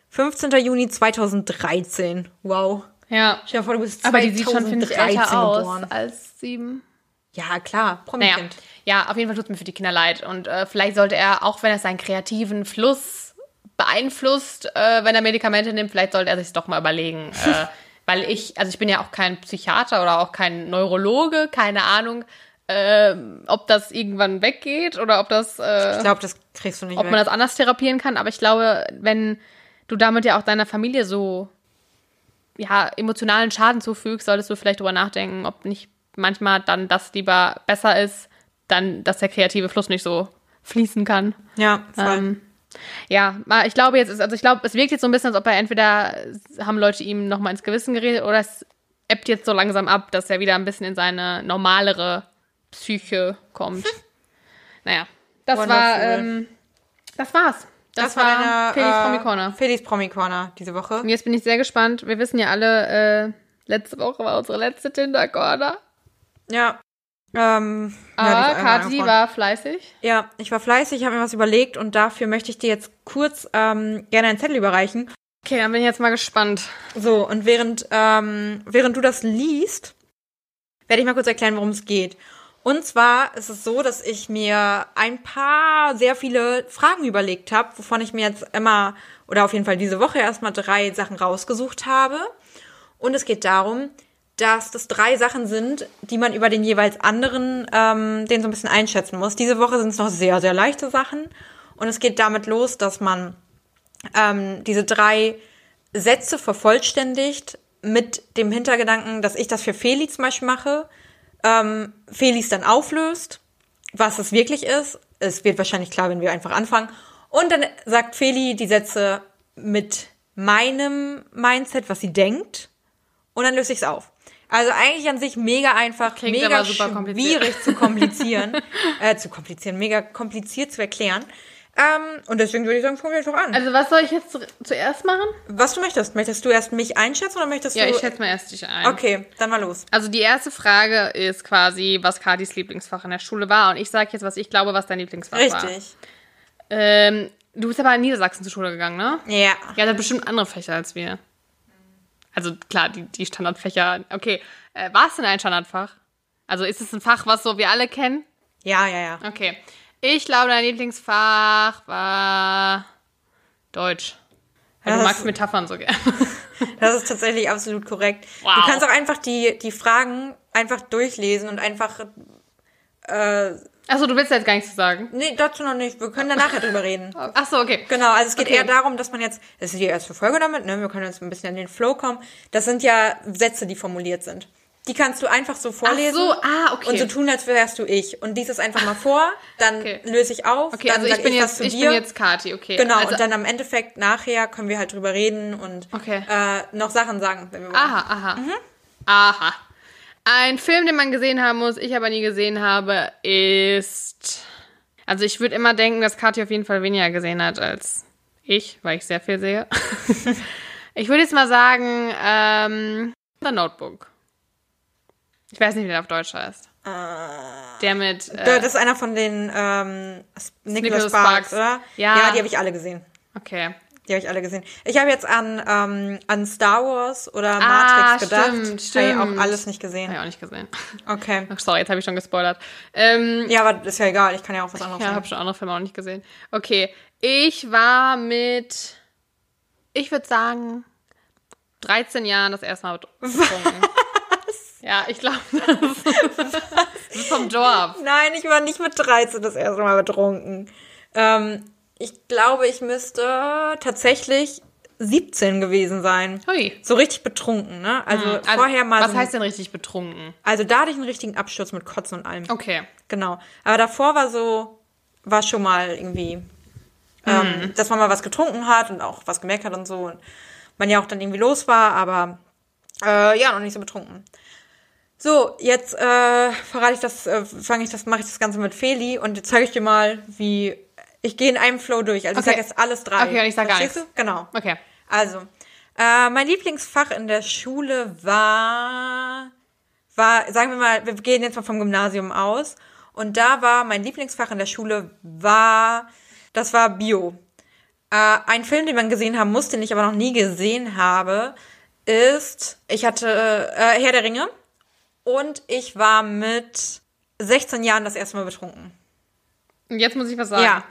15. Juni 2013. Wow. Ja. Dir vor, du bist Aber die sieht schon, finde ich, 2013 älter aus geboren. als sieben. Ja, klar. Naja, Prominent. ja, auf jeden Fall tut es mir für die Kinder leid. Und äh, vielleicht sollte er, auch wenn er seinen kreativen Fluss beeinflusst, äh, wenn er Medikamente nimmt, vielleicht sollte er sich doch mal überlegen. äh, *laughs* weil ich, also ich bin ja auch kein Psychiater oder auch kein Neurologe, keine Ahnung, äh, ob das irgendwann weggeht oder ob das, äh, Ich glaube, das kriegst du nicht ob weg. man das anders therapieren kann. Aber ich glaube, wenn du damit ja auch deiner Familie so ja, emotionalen Schaden zufügst, solltest du vielleicht drüber nachdenken, ob nicht manchmal dann das lieber besser ist, dann, dass der kreative Fluss nicht so fließen kann. ja, voll. Ähm, ja, ich glaube jetzt, ist, also ich glaube, es wirkt jetzt so ein bisschen, als ob er entweder haben Leute ihm nochmal ins Gewissen geredet oder es ebbt jetzt so langsam ab, dass er wieder ein bisschen in seine normalere Psyche kommt. naja, das war, Wonderful. ähm, das war's. Das, war, deine, Felix äh, Promi Corner. Felix Promi Corner diese Woche. Und jetzt bin ich sehr gespannt. Wir wissen ja alle, äh, letzte Woche war unsere letzte Tinder Corner. Ja. Ähm, Aber einmal Kathi war fleißig. Ja, ich war fleißig, habe mir was überlegt und dafür möchte ich dir jetzt kurz ähm, gerne einen Zettel überreichen. Okay, dann bin ich jetzt mal gespannt. So, und während, ähm, während du das liest, werde ich mal kurz erklären, worum es geht. Und zwar ist es so, dass ich mir ein paar sehr viele Fragen überlegt habe, wovon ich mir jetzt immer oder auf jeden Fall diese Woche erstmal drei Sachen rausgesucht habe. Und es geht darum, dass das drei Sachen sind, die man über den jeweils anderen, ähm, den so ein bisschen einschätzen muss. Diese Woche sind es noch sehr, sehr leichte Sachen. Und es geht damit los, dass man ähm, diese drei Sätze vervollständigt mit dem Hintergedanken, dass ich das für Feli zum Beispiel mache, ähm, Felis dann auflöst, was es wirklich ist. Es wird wahrscheinlich klar, wenn wir einfach anfangen. Und dann sagt Feli die Sätze mit meinem Mindset, was sie denkt. Und dann löse ich es auf. Also eigentlich an sich mega einfach, Klingt mega aber super kompliziert. schwierig zu komplizieren, *laughs* äh, zu komplizieren, mega kompliziert zu erklären. Ähm, und deswegen würde ich sagen, fangen wir einfach an. Also was soll ich jetzt zu- zuerst machen? Was du möchtest. Möchtest du erst mich einschätzen oder möchtest Ja, du. ich schätze mal erst dich ein. Okay, dann mal los. Also die erste Frage ist quasi, was Katis Lieblingsfach in der Schule war. Und ich sage jetzt, was ich glaube, was dein Lieblingsfach war. Richtig. Ähm, du bist aber in Niedersachsen zur Schule gegangen, ne? Ja. Ja, hat bestimmt andere Fächer als wir. Also klar, die, die Standardfächer. Okay, äh, war es denn ein Standardfach? Also ist es ein Fach, was so wir alle kennen? Ja, ja, ja. Okay. Ich glaube, dein Lieblingsfach war Deutsch. Weil du Das- magst Metaphern so gerne. *laughs* Das ist tatsächlich absolut korrekt. Wow. Du kannst auch einfach die, die Fragen einfach durchlesen und einfach. Äh, Achso, du willst jetzt gar nichts zu sagen. nee, dazu noch nicht. Wir können da nachher drüber reden. *laughs* Achso, okay. Genau, also es geht Okay. eher darum, dass man jetzt, das ist die erste Folge damit, ne? Wir können jetzt ein bisschen in den Flow kommen. Das sind ja Sätze, die formuliert sind. Die kannst du einfach so vorlesen. so, ah, okay. Und so tun, als wärst du ich. Und lies es einfach mal vor, dann Okay. löse ich auf, Okay, dann also ich bin, was jetzt, zu ich dir. bin jetzt Kati, okay. Genau, also, und dann am Endeffekt nachher können wir halt drüber reden und Okay. äh, noch Sachen sagen, wenn wir wollen. Aha, aha. Aha. Ein Film, den man gesehen haben muss, ich aber nie gesehen habe, ist. Also ich würde immer denken, dass Kathi auf jeden Fall weniger gesehen hat als ich, weil ich sehr viel sehe. *laughs* ich würde jetzt mal sagen, ähm, The Notebook. Ich weiß nicht, wie der auf Deutsch heißt. Der mit. Äh, das ist einer von den ähm, Nicholas Nicholas Sparks, Sparks. oder? Ja. Ja, die habe ich alle gesehen. okay. Die habe ich alle gesehen. Ich habe jetzt an, ähm, an Star Wars oder Ah, Matrix gedacht. stimmt, Habe ich stimmt. auch alles nicht gesehen. Habe ich auch nicht gesehen. Okay. Ach, sorry, jetzt habe ich schon gespoilert. Ähm, Ja, aber ist ja egal. Ich kann ja auch was anderes Ja, sagen. habe schon andere Filme auch nicht gesehen. Okay, ich war mit, ich würde sagen, 13 Jahren das erste Mal betrunken. *laughs* Ja, ich glaube, das ist vom Dorf. Nein, ich war nicht mit 13 das erste Mal betrunken. Ähm, ich glaube, ich müsste tatsächlich 17 gewesen sein. Hui. So richtig betrunken, ne? Also, Also, vorher mal Was so. heißt denn richtig betrunken? also da hatte ich einen richtigen Absturz mit Kotzen und allem. Okay. Genau. Aber davor war so, war schon mal irgendwie, ähm, dass man mal was getrunken hat und auch was gemerkt hat und so. Und man ja auch dann irgendwie los war, aber äh, ja, noch nicht so betrunken. So, jetzt äh, verrate ich das, äh, fange ich das, mache ich das Ganze mit Feli und jetzt zeige ich dir mal, wie ich gehe in einem Flow durch. Also Okay. ich sage jetzt alles drei. Okay, und ich sag gar Verstehst du? Genau. Okay. Also, äh, mein Lieblingsfach in der Schule war, war, sagen wir mal, wir gehen jetzt mal vom Gymnasium aus. Und da war mein Lieblingsfach in der Schule war, das war Bio. Äh, ein Film, den man gesehen haben muss, den ich aber noch nie gesehen habe, ist, ich hatte äh, Herr der Ringe und ich war mit 16 Jahren das erste Mal betrunken. Und jetzt muss ich was sagen. Ja.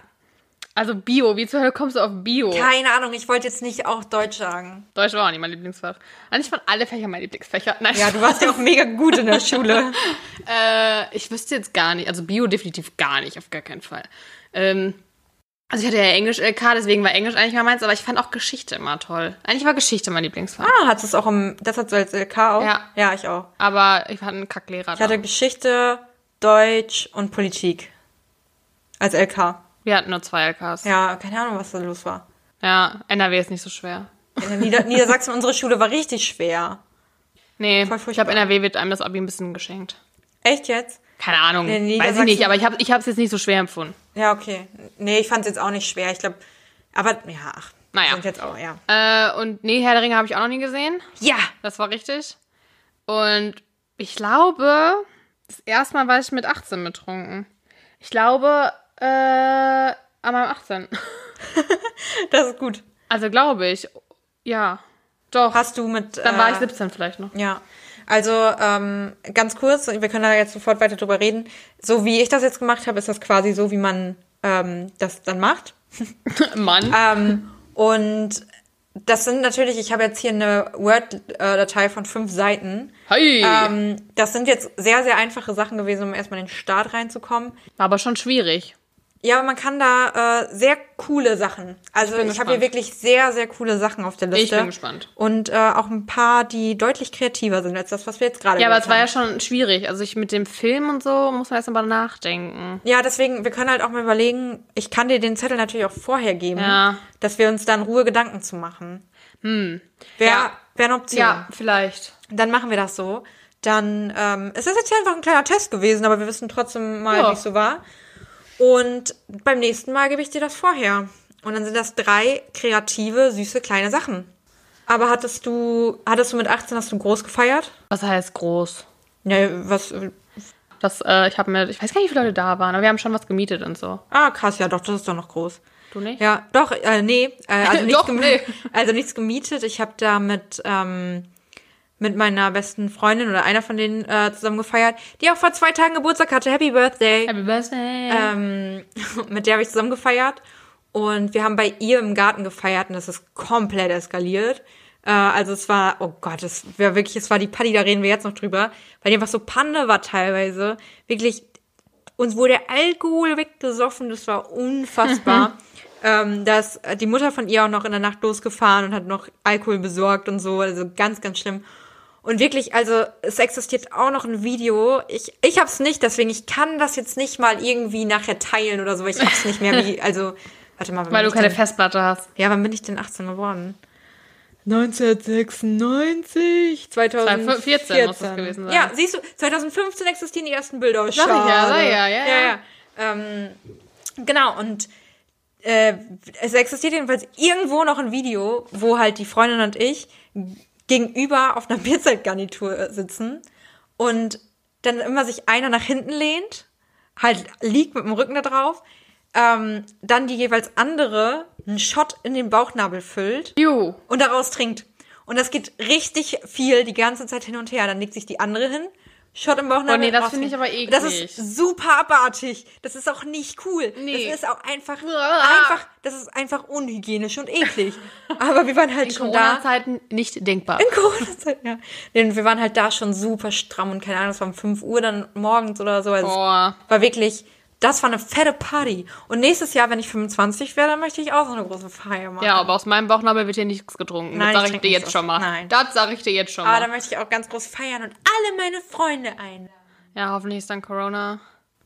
Also Bio, wie zur Hölle kommst du auf Bio? Keine Ahnung, ich wollte jetzt nicht auch Deutsch sagen. Deutsch war auch nicht mein Lieblingsfach. Eigentlich waren alle Fächer mein Lieblingsfächer. Nein, Ja, du warst ja auch mega gut in der Schule. *laughs* Äh, ich wüsste jetzt gar nicht, also Bio definitiv gar nicht, auf gar keinen Fall. Ähm, also ich hatte ja Englisch LK, deswegen war Englisch eigentlich mal meins, aber ich fand auch Geschichte immer toll. Eigentlich war Geschichte mein Lieblingsfach. Ah, hat es auch im, das hat du als LK auch? Ja. Ja, ich auch. Aber ich hatte einen Kacklehrer. Ich hatte da. Geschichte, Deutsch und Politik. Als LK. Wir hatten nur zwei LKs. Ja, keine Ahnung, was da los war. Ja, NRW ist nicht so schwer. Nieder Niedersachsen, unsere Schule war richtig schwer. Nee, ich glaube, NRW wird einem das Abi ein bisschen geschenkt. Echt jetzt? Keine Ahnung, Nee, weiß ich nicht, aber ich habe es ich hab's jetzt nicht so schwer empfunden. Ja, okay. Nee, ich fand es jetzt auch nicht schwer. Ich glaube, aber ja, ach, Naja. sind jetzt auch, ja. Äh, und nee, Herr der Ringe habe ich auch noch nie gesehen. Ja! Das war richtig. Und ich glaube, das erste Mal war ich mit 18 betrunken. Ich glaube, äh, an meinem 18. Das ist gut. Also glaube ich. Ja. Doch. Hast du mit. Dann war äh, ich 17 vielleicht noch. Ja. Also ähm, ganz kurz, wir können da jetzt sofort weiter drüber reden. So wie ich das jetzt gemacht habe, ist das quasi so, wie man ähm, das dann macht. *laughs* Mann. Ähm, und das sind natürlich, ich habe jetzt hier eine Word-Datei von fünf Seiten. Hey. Ähm, das sind jetzt sehr, sehr einfache Sachen gewesen, um erstmal in den Start reinzukommen. War aber schon schwierig. Ja, aber man kann da äh, sehr coole Sachen. Also bin ich, habe hier wirklich sehr, sehr coole Sachen auf der Liste. Ich bin gespannt. Und äh, auch ein paar, die deutlich kreativer sind als das, was wir jetzt gerade Ja, aber es war ja schon schwierig. Also ich mit dem Film und so muss man erst mal nachdenken. Ja, deswegen, wir können halt auch mal überlegen, ich kann dir den Zettel natürlich auch vorher geben, Ja. dass wir uns dann Ruhe Gedanken zu machen. Hm. Wäre Ja. wär eine Option. Ja, vielleicht. Dann machen wir das so. Dann ähm, es ist jetzt hier einfach ein kleiner Test gewesen, aber wir wissen trotzdem mal, Ja. wie es so war. Und beim nächsten Mal gebe ich dir das vorher. Und dann sind das drei kreative, süße, kleine Sachen. Aber hattest du, hattest du mit 18, hast du groß gefeiert? Was heißt groß? Ja, was, Das, äh, ich habe mir, ich weiß gar nicht, wie viele Leute da waren, aber wir haben schon was gemietet und so. ah, krass, ja, doch, das ist doch noch groß. Du nicht? Ja, doch, äh, nee, äh, also, *laughs* nichts Doch, nee. *laughs* also nichts gemietet. Ich habe da mit, ähm, mit meiner besten Freundin oder einer von denen äh, zusammen gefeiert, die auch vor zwei Tagen Geburtstag hatte. Happy Birthday! Happy Birthday. Ähm, *laughs* mit der habe ich zusammen gefeiert. Und wir haben bei ihr im Garten gefeiert und das ist komplett eskaliert. Äh, also es war, oh Gott, es war wirklich, es war die Party, da reden wir jetzt noch drüber, weil die einfach so Panne war teilweise. Wirklich, uns wurde Alkohol weggesoffen, das war unfassbar. *laughs* ähm, da ist die Mutter von ihr auch noch in der Nacht losgefahren und hat noch Alkohol besorgt und so, also ganz, ganz schlimm. Und wirklich, also es existiert auch noch ein Video. Ich, ich hab's nicht, deswegen ich kann das jetzt nicht mal irgendwie nachher teilen oder so. weil Ich hab's nicht mehr wie, *laughs* also, warte mal. Weil du keine denn, Festplatte hast. Ja, wann bin ich denn 18 geworden? 1996, 2014 2014 muss das gewesen sein. Ja, siehst du, 2015 existieren die ersten Bilder. Sag ich ja, Schade. sag ja, ja, ja. ja. Ähm, genau, und äh, es existiert jedenfalls irgendwo noch ein Video, wo halt die Freundin und ich gegenüber auf einer *laughs* Bierzeltgarnitur äh, sitzen und dann immer sich einer nach hinten lehnt, halt liegt mit dem Rücken da drauf, ähm, dann die jeweils andere einen Shot in den Bauchnabel füllt Ju. und daraus trinkt. Und das geht richtig viel die ganze Zeit hin und her. Dann legt sich die andere hin, Shot im Bauchnabel. Oh nee, das finde ich aber eklig. Das ist super abartig. Das ist auch nicht cool. Nee. Das ist auch einfach, Uah. einfach, das ist einfach unhygienisch und eklig. aber wir waren halt In schon da. Corona-Zeiten nicht denkbar. In Corona-Zeit, ja. Denn wir waren halt da schon super stramm und keine Ahnung, es war um 5 Uhr dann morgens oder so. Also Boah. war wirklich, das war eine fette Party. Und nächstes Jahr, wenn ich 25 werde, dann möchte ich auch so eine große Feier machen. Ja, aber aus meinem Bauchnabel wird hier nichts getrunken. Nein, das sage ich ich dir jetzt schon mal. Nein. Das sage ich dir jetzt schon Aber mal. da möchte ich auch ganz groß feiern und alle meine Freunde einladen. Ja, hoffentlich ist dann Corona.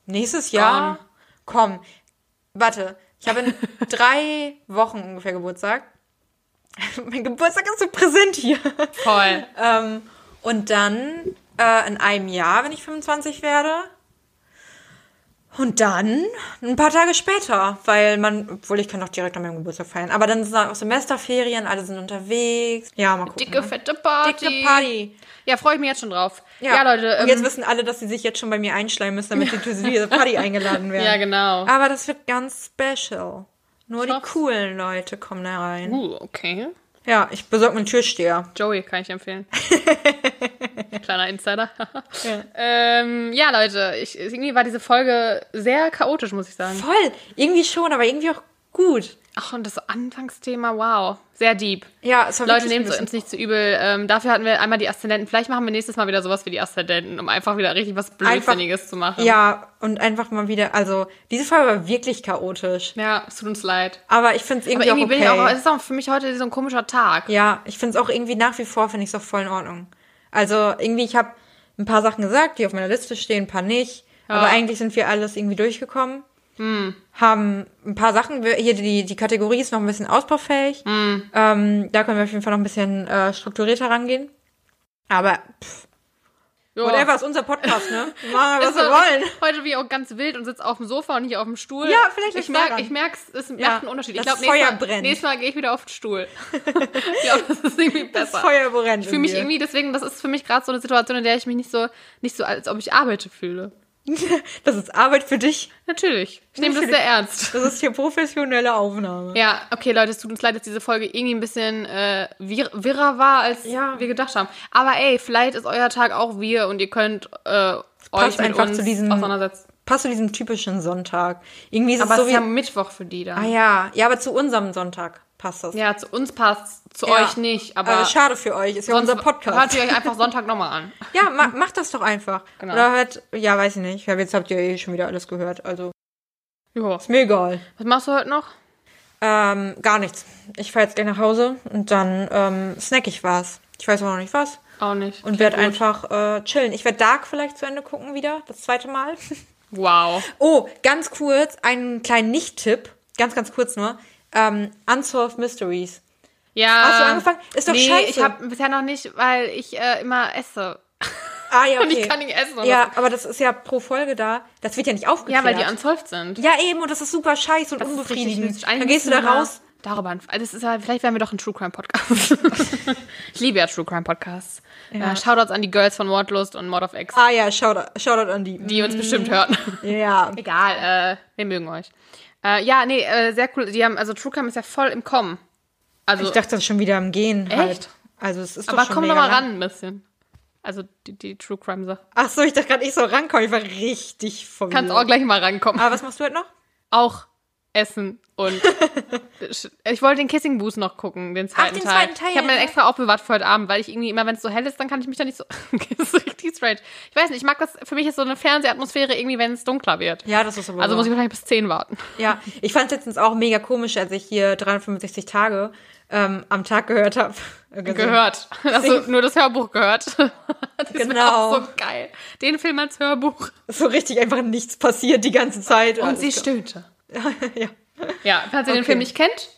Nächstes Jahr? Komm. Warte. Ich habe in *laughs* drei Wochen ungefähr Geburtstag. *laughs* mein Geburtstag ist so präsent hier. Voll. ähm, und dann äh, in einem Jahr, wenn ich 25 werde. Und dann ein paar Tage später, weil man, obwohl ich kann auch direkt an meinem Geburtstag feiern, aber dann sind auch Semesterferien, alle sind unterwegs. Ja, mal gucken. Dicke, fette Party. Dicke Party. Ja, freue ich mich jetzt schon drauf. Ja, Leute. und Ähm, jetzt wissen alle, dass sie sich jetzt schon bei mir einschleimen müssen, damit sie zu dieser Party *laughs* eingeladen werden. ja, genau. Aber das wird ganz special. Nur Ich die hoff's. coolen Leute kommen da rein. Uh, okay. Ja, ich besorge mir einen Türsteher. Joey kann ich empfehlen. *laughs* *laughs* Kleiner Insider. *laughs* ja. Ähm, ja, Leute, ich, irgendwie war diese Folge sehr chaotisch, muss ich sagen. Voll. Irgendwie schon, aber irgendwie auch gut. Ach, und das Anfangsthema, wow. Sehr deep. Ja, es war Leute, nehmt uns nicht zu übel. Ähm, dafür hatten wir einmal die Aszendenten. Vielleicht machen wir nächstes Mal wieder sowas wie die Aszendenten, um einfach wieder richtig was Blödsinniges zu machen. Ja, und einfach mal wieder, also, diese Folge war wirklich chaotisch. Ja, es tut uns leid. Aber ich finde es Aber irgendwie, irgendwie bin ich auch auch, okay. es ist auch für mich heute so ein komischer Tag. Ja, ich finde es auch irgendwie nach wie vor, finde ich es auch voll in Ordnung. Also irgendwie, ich habe ein paar Sachen gesagt, die auf meiner Liste stehen, ein paar nicht. Aber eigentlich sind wir alles irgendwie durchgekommen. Hm. Haben ein paar Sachen, hier die, die Kategorie ist noch ein bisschen ausbaufähig. Hm. Ähm, da können wir auf jeden Fall noch ein bisschen äh, strukturierter rangehen. Aber pff, Ja. whatever ist unser Podcast, ne? Wir *laughs* Machen wir, was wir wollen. Heute wie auch ganz wild und sitze auf dem Sofa und nicht auf dem Stuhl. Ja, vielleicht ich merk. Ich merke, es macht Ja, einen Unterschied. das ich glaube, Feuer nächstes, Mal- nächstes Mal gehe ich wieder auf den Stuhl. *laughs* ich glaube, das ist irgendwie Das besser. Feuer brennt. ich fühle mich irgendwie, deswegen, das ist für mich gerade so eine Situation, in der ich mich nicht so, nicht so, als ob ich arbeite fühle. *laughs* Das ist Arbeit für dich. Natürlich. Ich nehme das *laughs* sehr ernst. Das ist hier professionelle Aufnahme. Ja, okay, Leute, es tut uns leid, dass diese Folge irgendwie ein bisschen äh, wir wirrer war, als Ja. wir gedacht haben. Aber ey, vielleicht ist euer Tag auch wir und ihr könnt äh, euch mit einfach uns zu diesem- auseinandersetzen. Passt zu diesem typischen Sonntag. Irgendwie ist Aber es so ist wie... ja Mittwoch für die dann. Ah ja, ja, aber zu unserem Sonntag passt das. Ja, zu uns passt, zu Ja. euch nicht, aber Aber schade für euch, ist ja unser Podcast. hört ihr euch einfach Sonntag nochmal an. *laughs* Ja, ma macht das doch einfach. Genau. Oder hört, ja, weiß ich nicht. Ja, jetzt habt ihr eh schon wieder alles gehört, also Jo. ist mir egal. Was machst du heute noch? Ähm, gar nichts. Ich fahr jetzt gleich nach Hause und dann ähm, snack ich was. Ich weiß auch noch nicht was. Auch nicht. Und werde einfach äh, chillen. Ich werde Dark vielleicht zu Ende gucken wieder, das zweite Mal. *laughs* Wow. Oh, ganz kurz, einen kleinen Nicht-Tipp. Ganz, ganz kurz nur. Ähm, Unsolved Mysteries. Ja. Hast du angefangen? Ist doch nee, scheiße. ich habe bisher noch nicht, weil ich äh, immer esse. Ah, ja, *laughs* Und okay. ich kann nicht essen. Und Ja, aber das ist ja pro Folge da. Das wird ja nicht aufgeklärt. ja, weil die unsolved sind. Ja, eben, und das ist super scheiße und Das unbefriedigend. Dann gehst du da raus. Darüber, also das ist ja, vielleicht wären wir doch ein True Crime Podcast. *laughs* ich liebe ja True Crime Podcasts. Ja. Shoutouts an die Girls von Mordlust und Mord of X, Ah ja, Shoutout, Shoutout an die. die uns bestimmt hören. Ja. *laughs* Egal, äh, wir mögen euch. Äh, ja, nee, äh, sehr cool. Die haben, also True Crime ist ja voll im Kommen. Also, Ich dachte, das ist schon wieder am Gehen Echt? halt. Also es ist doch aber schon komm doch mal lang. ran ein bisschen. Also die, die True Crime Sache. Ach so, ich dachte gerade, ich soll rankommen. Ich war richtig verwirrt. Kannst auch gleich mal rankommen. Aber was machst du heute noch? Auch essen und *laughs* ich wollte den Kissing Booth noch gucken, den zweiten den Teil. zweiten Teil, ich habe mir den extra aufbewahrt für heute Abend, weil ich irgendwie immer, wenn es so hell ist, dann kann ich mich da nicht so. *laughs* das ist richtig strange. Ich weiß nicht, ich mag das. Für mich ist so eine Fernsehatmosphäre irgendwie, wenn es dunkler wird. Ja, das ist aber Also muss ich wahrscheinlich bis 10 warten. Ja, ich fand es letztens auch mega komisch, als ich hier 365 Tage ähm, am Tag gehört habe. *laughs* Gehört. Also nur das Hörbuch gehört. Das ist Genau. auch so geil. Den Film als Hörbuch. So richtig einfach nichts passiert die ganze Zeit. Und sie stöhnte. *laughs* ja. Ja, falls ihr den Okay. Film nicht kennt,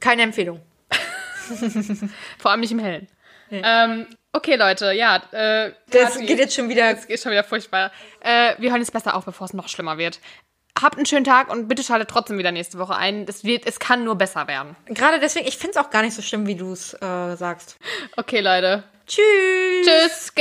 Keine Empfehlung. *laughs* Vor allem nicht im Hellen. Ähm, okay, Leute, ja. Äh, Das Kathi, geht jetzt schon wieder. das geht schon wieder furchtbar. Äh, wir hören jetzt besser auf, bevor es noch schlimmer wird. Habt einen schönen Tag und bitte schaltet trotzdem wieder nächste Woche ein. Es, wird, es kann nur besser werden. Gerade deswegen, ich finde es auch gar nicht so schlimm, wie du es äh, sagst. Okay, Leute. Tschüss. Tschüss.